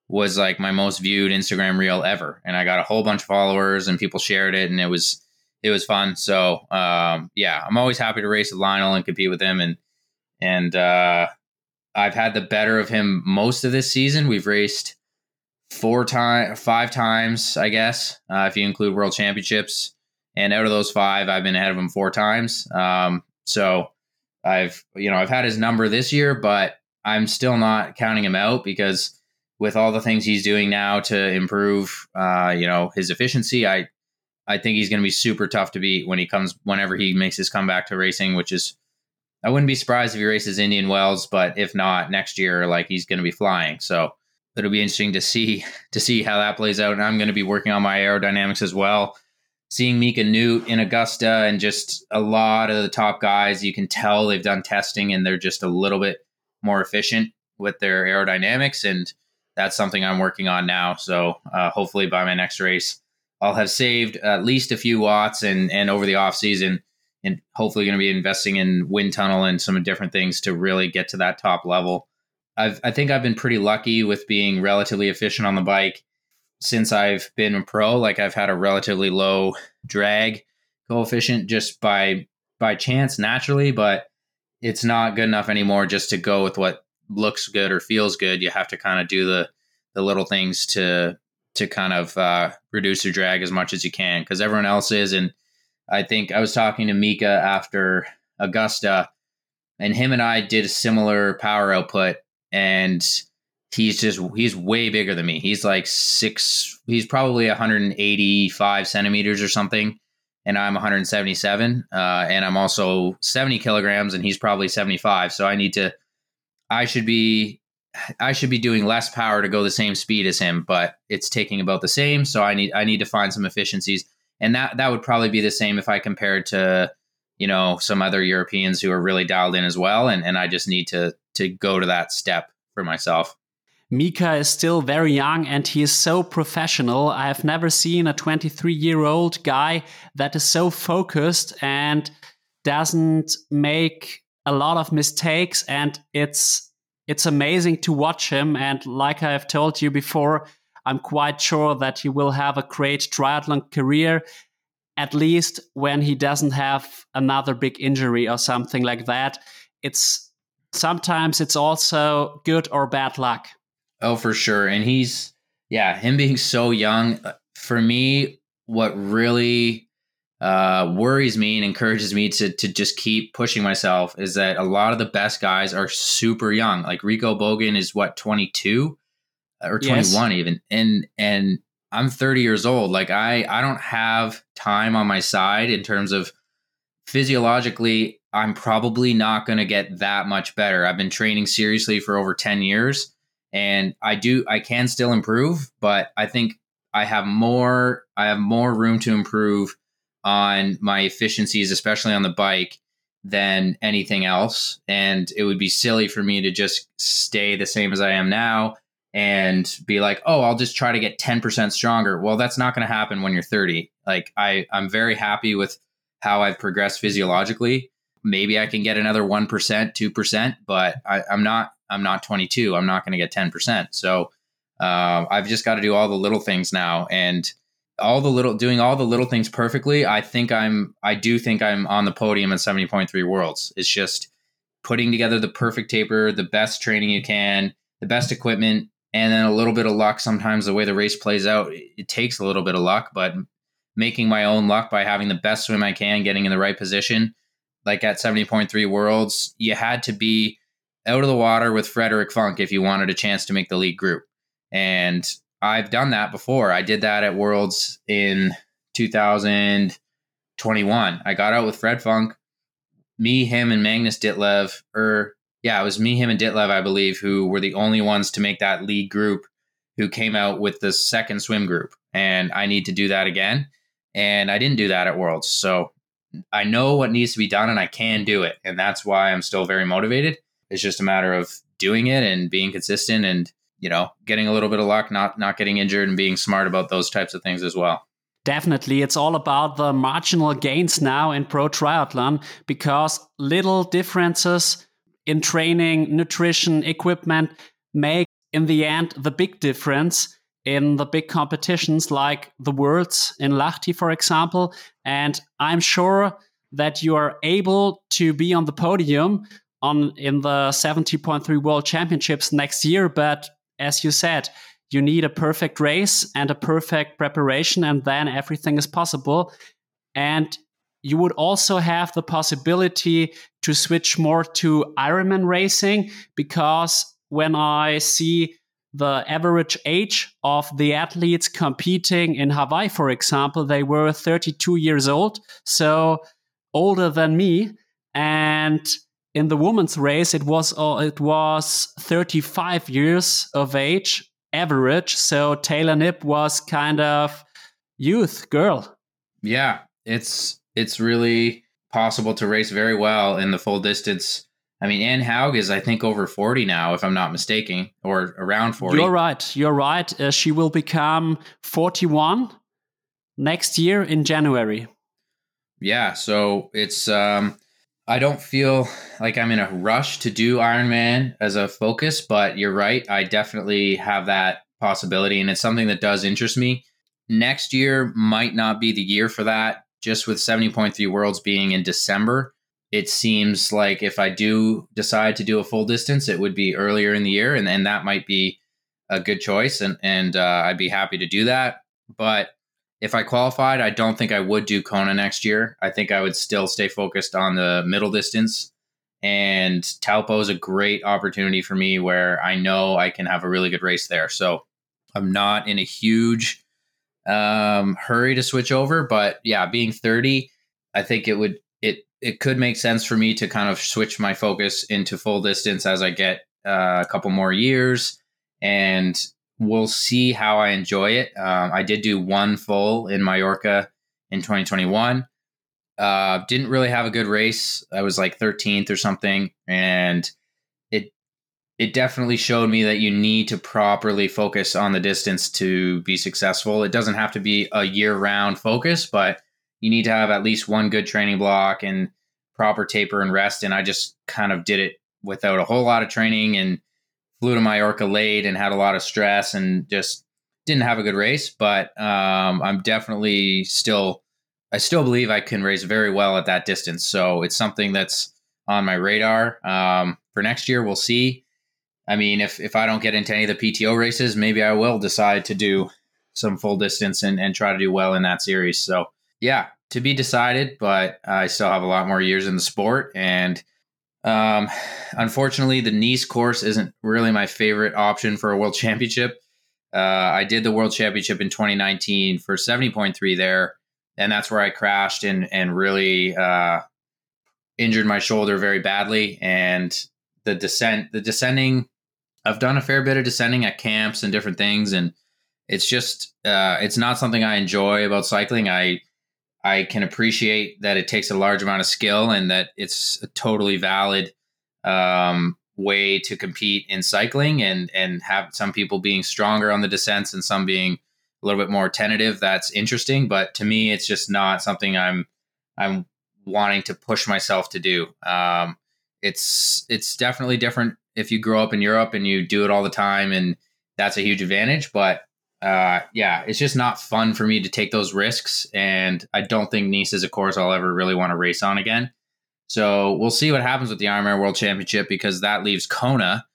[SPEAKER 2] was like my most viewed Instagram reel ever, and I got a whole bunch of followers and people shared it, and it was it was fun. So um, yeah, I'm always happy to race with Lionel and compete with him, and and uh, I've had the better of him most of this season. We've raced four times, five times, I guess, uh, if you include World Championships. And out of those five, I've been ahead of him four times. Um, so I've you know I've had his number this year, but I'm still not counting him out because with all the things he's doing now to improve, uh, you know, his efficiency, I I think he's going to be super tough to beat when he comes whenever he makes his comeback to racing, which is I wouldn't be surprised if he races Indian Wells, but if not next year, like he's going to be flying. So it'll be interesting to see to see how that plays out. And I'm going to be working on my aerodynamics as well seeing Mika Noodt in Augusta and just a lot of the top guys, you can tell they've done testing and they're just a little bit more efficient with their aerodynamics. And that's something I'm working on now. So uh, hopefully by my next race, I'll have saved at least a few watts and, and over the off season and hopefully going to be investing in wind tunnel and some different things to really get to that top level. I've, I think I've been pretty lucky with being relatively efficient on the bike since I've been a pro, like I've had a relatively low drag coefficient just by by chance naturally, but it's not good enough anymore just to go with what looks good or feels good. You have to kind of do the the little things to to kind of uh, reduce your drag as much as you can because everyone else is. And I think I was talking to Mika after Augusta, and him and I did a similar power output, and he's just he's way bigger than me. He's like six. He's probably 185 centimeters or something, and I'm 177. Uh, and I'm also 70 kilograms, and he's probably 75. So I need to. I should be. I should be doing less power to go the same speed as him, but it's taking about the same. So I need I need to find some efficiencies, and that that would probably be the same if I compared to you know some other Europeans who are really dialed in as well, and and I just need to to go to that step for myself.
[SPEAKER 1] Mika is still very young and he is so professional. I have never seen a 23 year old guy that is so focused and doesn't make a lot of mistakes. And it's, it's amazing to watch him. And like I have told you before, I'm quite sure that he will have a great triathlon career, at least when he doesn't have another big injury or something like that. It's sometimes it's also good or bad luck.
[SPEAKER 2] Oh, for sure. And he's, yeah, him being so young, uh, for me, what really uh, worries me and encourages me to, to just keep pushing myself is that a lot of the best guys are super young. Like Rico Bogen is what, 22 or 21 yes. even. And, and, I'm 30 years old. Like I, I don't have time on my side in terms of physiologically. I'm probably not going to get that much better. I've been training seriously for over 10 years and I do I can still improve, but I think I have more I have more room to improve on my efficiencies, especially on the bike, than anything else. And it would be silly for me to just stay the same as I am now and be like, oh, I'll just try to get 10% stronger. Well, that's not going to happen when you're 30. Like I, I'm very happy with how I've progressed physiologically. Maybe I can get another 1%, 2%, but I, I'm not I'm not 22. I'm not going to get 10%. So uh, I've just got to do all the little things now. And all the little doing all the little things perfectly i think i'm i do think i'm on the podium at 70.3 worlds it's just putting together the perfect taper the best training you can the best equipment and then a little bit of luck sometimes the way the race plays out it, takes a little bit of luck but making my own luck by having the best swim i can getting in the right position like at 70.3 worlds you had to be out of the water with Frederic Funk if you wanted a chance to make the lead group. And I've done that before. I did that at Worlds in 2021. I got out with Fred Funk, me, him, and Magnus Ditlev, or yeah, it was me, him, and Ditlev, I believe, who were the only ones to make that lead group who came out with the second swim group. And I need to do that again. And I didn't do that at Worlds. So I know what needs to be done and I can do it. And that's why I'm still very motivated. It's just a matter of doing it and being consistent and, you know, getting a little bit of luck, not not getting injured and being smart about those types of things as well.
[SPEAKER 1] Definitely. It's all about the marginal gains now in pro triathlon because little differences in training, nutrition, equipment make in the end the big difference in the big competitions like the Worlds in Lahti, for example. And I'm sure that you are able to be on the podium on in the 70.3 World Championships next year. But as you said, you need a perfect race and a perfect preparation, and then everything is possible. And you would also have the possibility to switch more to Ironman racing because when I see the average age of the athletes competing in Hawaii, for example, they were 32 years old, so older than me. And in the women's race, it was uh, it was 35 years of age average. So Taylor Knibb was kind of youth girl.
[SPEAKER 2] Yeah, it's it's really possible to race very well in the full distance I mean, Anne Haug is, I think, over 40 now, if I'm not mistaken, or around 40.
[SPEAKER 1] You're right. You're right. Uh, she will become 41 next year in January.
[SPEAKER 2] Yeah. So it's, um, I don't feel like I'm in a rush to do Ironman as a focus, but you're right. I definitely have that possibility, and it's something that does interest me. Next year might not be the year for that, just with 70.3 Worlds being in December it seems like if I do decide to do a full distance, it would be earlier in the year, and, that might be a good choice, and and uh, I'd be happy to do that. But if I qualified, I don't think I would do Kona next year. I think I would still stay focused on the middle distance. And Taupo is a great opportunity for me where I know I can have a really good race there. So I'm not in a huge um, hurry to switch over. But yeah, being 30, I think it would it it could make sense for me to kind of switch my focus into full distance as I get uh, a couple more years, and we'll see how I enjoy it. Um, I did do one full in Mallorca in 2021. Uh, didn't really have a good race. I was like 13th or something, and it definitely showed me that you need to properly focus on the distance to be successful. It doesn't have to be a year round focus, but you need to have at least one good training block and proper taper and rest. And I just kind of did it without a whole lot of training and flew to Mallorca late and had a lot of stress and just didn't have a good race. But um, I'm definitely still, I still believe I can race very well at that distance. So it's something that's on my radar. Um, for next year, we'll see. I mean, if, if I don't get into any of the PTO races, maybe I will decide to do some full distance and, and try to do well in that series. So yeah, to be decided, but I still have a lot more years in the sport. And um, unfortunately, the Nice course isn't really my favorite option for a world championship. Uh, I did the world championship in 2019 for 70.3 there, and that's where I crashed and and really uh, injured my shoulder very badly. And the descent, the descending, I've done a fair bit of descending at camps and different things, and it's just uh, it's not something I enjoy about cycling. I I can appreciate that it takes a large amount of skill and that it's a totally valid um, way to compete in cycling and and have some people being stronger on the descents and some being a little bit more tentative. That's interesting, but to me, it's just not something I'm I'm wanting to push myself to do. Um, it's it's definitely different if you grow up in Europe and you do it all the time, and that's a huge advantage. But uh, yeah, it's just not fun for me to take those risks. And I don't think Nice is a course I'll ever really want to race on again. So we'll see what happens with the Ironman World Championship because that leaves Kona,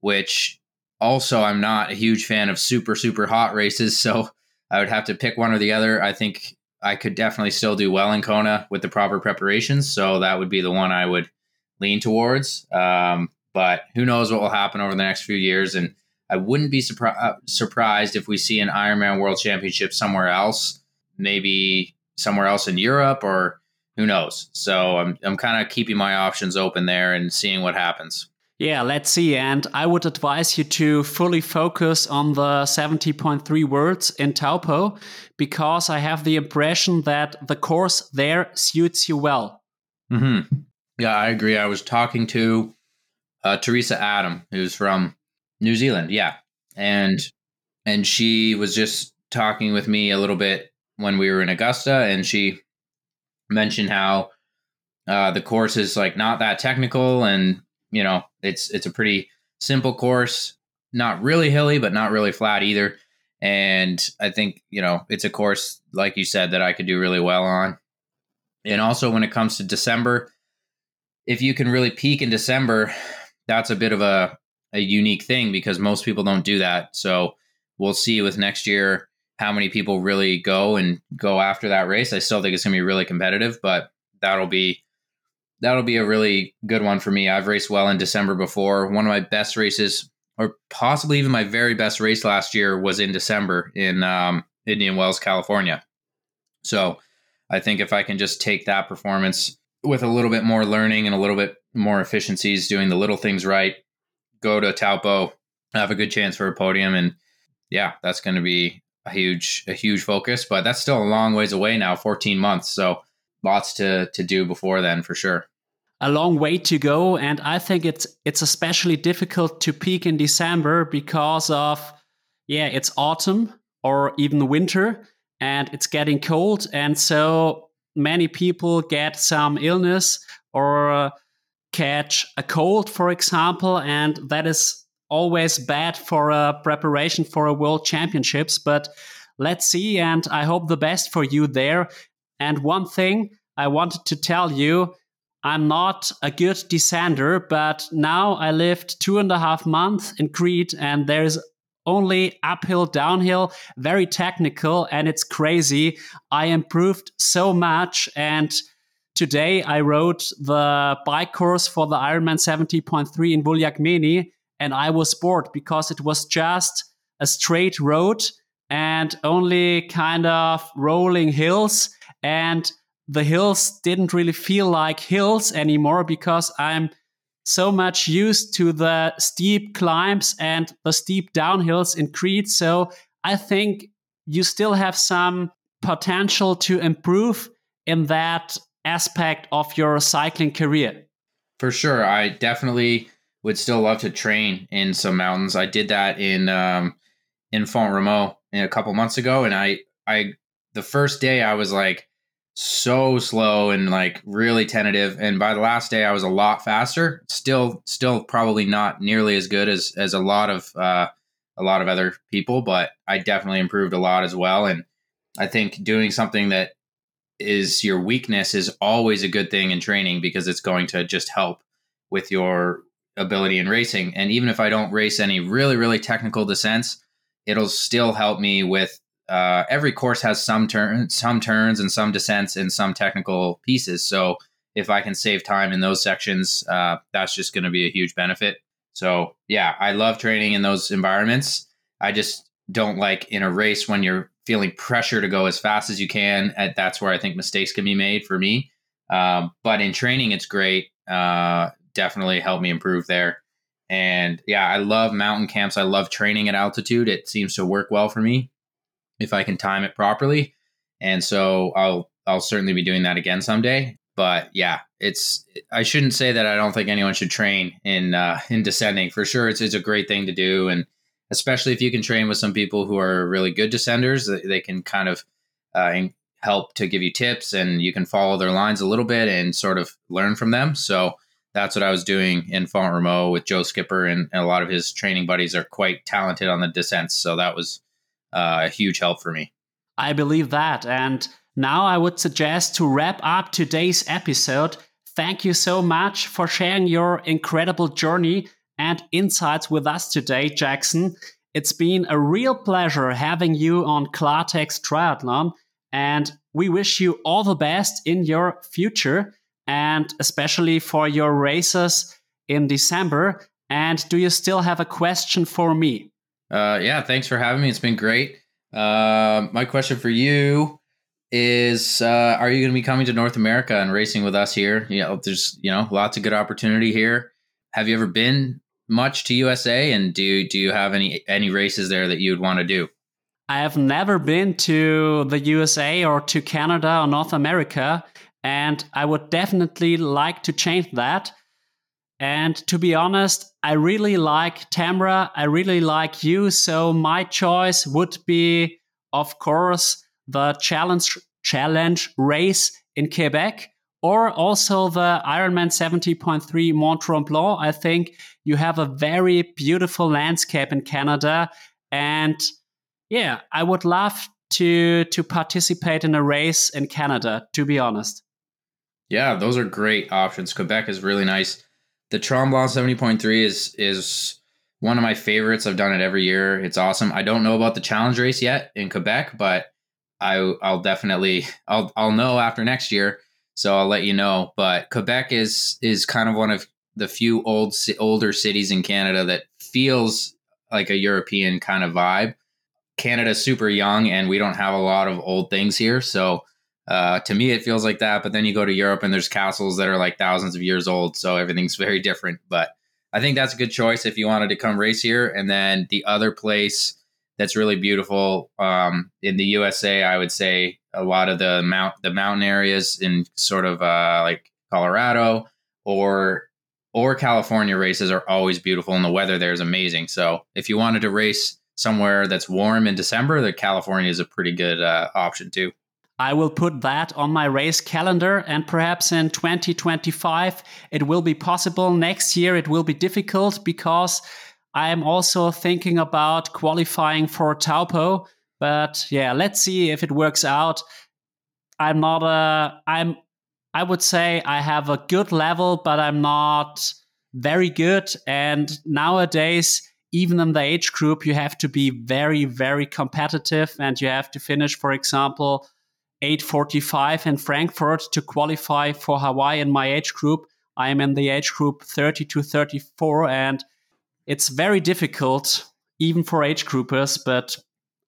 [SPEAKER 2] which also I'm not a huge fan of super, super hot races. So I would have to pick one or the other. I think I could definitely still do well in Kona with the proper preparations. So that would be the one I would lean towards. Um, but who knows what will happen over the next few years. And I wouldn't be surpri- uh, surprised if we see an Ironman World Championship somewhere else, maybe somewhere else in Europe or who knows. So I'm I'm kind of keeping my options open there and seeing what happens.
[SPEAKER 1] Yeah, let's see. And I would advise you to fully focus on the 70.3 words in Taupo because I have the impression that the course there suits you well.
[SPEAKER 2] Mm-hmm. Yeah, I agree. I was talking to uh, Teresa Adam, who's from New Zealand. Yeah. And and she was just talking with me a little bit when we were in Augusta and she mentioned how uh, the course is like not that technical and you know, it's it's a pretty simple course, not really hilly, but not really flat either. And I think you know it's a course like you said that I could do really well on. And also when it comes to December, if you can really peak in December, that's a bit of a a unique thing because most people don't do that. So we'll see with next year how many people really go and go after that race. I still think it's going to be really competitive, but that'll be that'll be a really good one for me. I've raced well in December before. One of my best races, or possibly even my very best race last year, was in December in um, Indian Wells, California. So I think if I can just take that performance with a little bit more learning and a little bit more efficiencies, doing the little things right, go to Taupo, have a good chance for a podium, and yeah, that's going to be a huge a huge focus. But that's still a long ways away now, 14 months. So lots to to do before then for sure
[SPEAKER 1] a long way to go and i think it's it's especially difficult to peak in december because of yeah it's autumn or even winter and it's getting cold and so many people get some illness or catch a cold for example and that is always bad for a preparation for a world championships but let's see and i hope the best for you there. And one thing I wanted to tell you I'm not a good descender, but now I lived two and a half months in Crete and there's only uphill, downhill, very technical, and it's crazy. I improved so much. And today I rode the bike course for the Ironman 70.3 in Vouliagmeni, and I was bored because it was just a straight road and only kind of rolling hills. And the hills didn't really feel like hills anymore because I'm so much used to the steep climbs and the steep downhills in Crete. So I think you still have some potential to improve in that aspect of your cycling career.
[SPEAKER 2] For sure. I definitely would still love to train in some mountains. I did that in um, in Font Romeu a couple months ago, and I I the first day I was like, so slow and like really tentative. And by the last day i was a lot faster. Still still probably not nearly as good as as a lot of uh a lot of other people but i definitely improved a lot as well. And i think doing something that is your weakness is always a good thing in training because it's going to just help with your ability in racing. And even if i don't race any really really technical descents it'll still help me with uh, every course has some turns, some turns, and some descents and some technical pieces. So if I can save time in those sections, uh, that's just going to be a huge benefit. So yeah, I love training in those environments. I just don't like in a race when you're feeling pressure to go as fast as you can. At, that's where I think mistakes can be made for me. Um, but in training, it's great. Uh, definitely helped me improve there. And yeah, I love mountain camps. I love training at altitude. It seems to work well for me if I can time it properly. And so I'll I'll certainly be doing that again someday. But yeah, it's I shouldn't say that I don't think anyone should train in uh, in descending. For sure, it's it's a great thing to do, and especially if you can train with some people who are really good descenders, they can kind of uh, help to give you tips, and you can follow their lines a little bit and sort of learn from them. So that's what I was doing in Font Romeu with Joe Skipper, and, and a lot of his training buddies are quite talented on the descents. So that was uh, a huge help for me.
[SPEAKER 1] I believe that. And now I would suggest to wrap up today's episode. Thank you so much for sharing your incredible journey and insights with us today, Jackson. It's been a real pleasure having you on Klartext Triathlon, and we wish you all the best in your future and especially for your races in December. And do you still have a question for me?
[SPEAKER 2] Uh, yeah, thanks for having me. It's been great. Uh, my question for you is: uh, Are you going to be coming to North America and racing with us here? You know, there's you know lots of good opportunity here. have you ever been much to USA, and do do you have any any races there that you would want to do?
[SPEAKER 1] I have never been to the USA or to Canada or North America, and I would definitely like to change that. And to be honest, I really like Tamara. I really like you. So my choice would be, of course, the challenge challenge race in Quebec or also the Ironman 70.3 Mont Tremblant. I think you have a very beautiful landscape in Canada. And yeah, I would love to to participate in a race in Canada, to be honest.
[SPEAKER 2] Yeah, those are great options. Quebec is really nice. The Tremblant 70.3 is is one of my favorites. I've done it every year. It's awesome. I don't know about the challenge race yet in Quebec, but I I'll definitely I'll I'll know after next year. So I'll let you know. But Quebec is is kind of one of the few old older cities in Canada that feels like a European kind of vibe. Canada's super young and we don't have a lot of old things here. So uh, to me, it feels like that. But then you go to Europe and there's castles that are like thousands of years old. So everything's very different. But I think that's a good choice if you wanted to come race here. And then the other place that's really beautiful um, in the USA, I would say a lot of the mount the mountain areas in sort of uh, like Colorado or or California races are always beautiful and the weather there is amazing. So if you wanted to race somewhere that's warm in December, the California is a pretty good uh, option too.
[SPEAKER 1] I will put that on my race calendar, and perhaps in 2025 it will be possible. Next year it will be difficult because I am also thinking about qualifying for Taupo. But yeah, let's see if it works out. I'm not a. I'm. I would say I have a good level, but I'm not very good. And nowadays, even in the age group, you have to be very, very competitive, and you have to finish, for example 845 in Frankfurt to qualify for Hawaii in my age group. I am in the age group 30 to 34, and it's very difficult, even for age groupers, but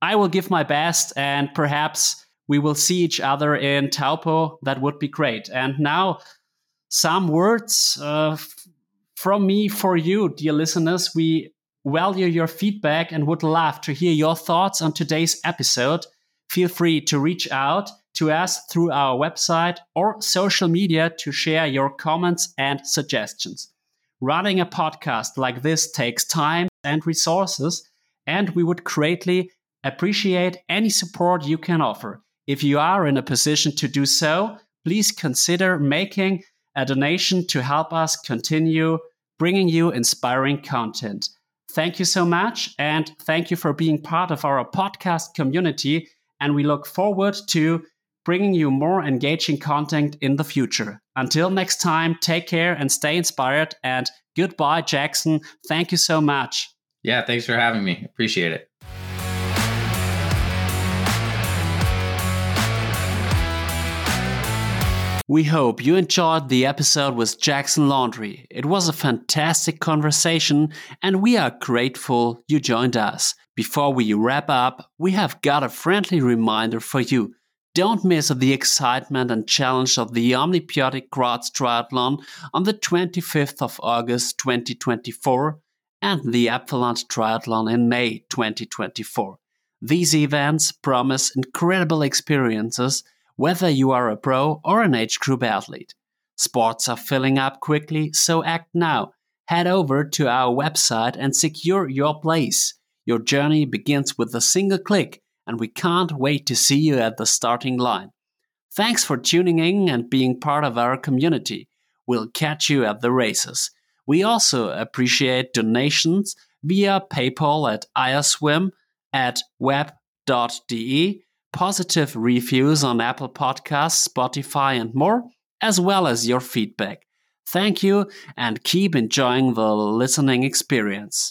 [SPEAKER 1] I will give my best, and perhaps we will see each other in Taupo. That would be great. And now, some words uh, from me for you, dear listeners. We value your feedback and would love to hear your thoughts on today's episode feel free to reach out to us through our website or social media to share your comments and suggestions. Running a podcast like this takes time and resources, and we would greatly appreciate any support you can offer. If you are in a position to do so, please consider making a donation to help us continue bringing you inspiring content. Thank you so much, and thank you for being part of our podcast community and we look forward to bringing you more engaging content in the future. Until next time, take care and stay inspired. And goodbye, Jackson. Thank you so much.
[SPEAKER 2] Yeah, thanks for having me. Appreciate it.
[SPEAKER 1] We hope you enjoyed the episode with Jackson Laundry. It was a fantastic conversation, and we are grateful you joined us. Before we wrap up, we have got a friendly reminder for you. Don't miss the excitement and challenge of the OMNi-BiOTiC Graz Triathlon on the 25th of August 2024 and the Apfelland Triathlon in May 2024. These events promise incredible experiences whether you are a pro or an age group athlete. Sports are filling up quickly, so act now. Head over to our website and secure your place. Your journey begins with a single click, and we can't wait to see you at the starting line. Thanks for tuning in and being part of our community. We'll catch you at the races. We also appreciate donations via PayPal at ioswim at web.de positive reviews on Apple Podcasts, Spotify, and more, as well as your feedback. Thank you and keep enjoying the listening experience.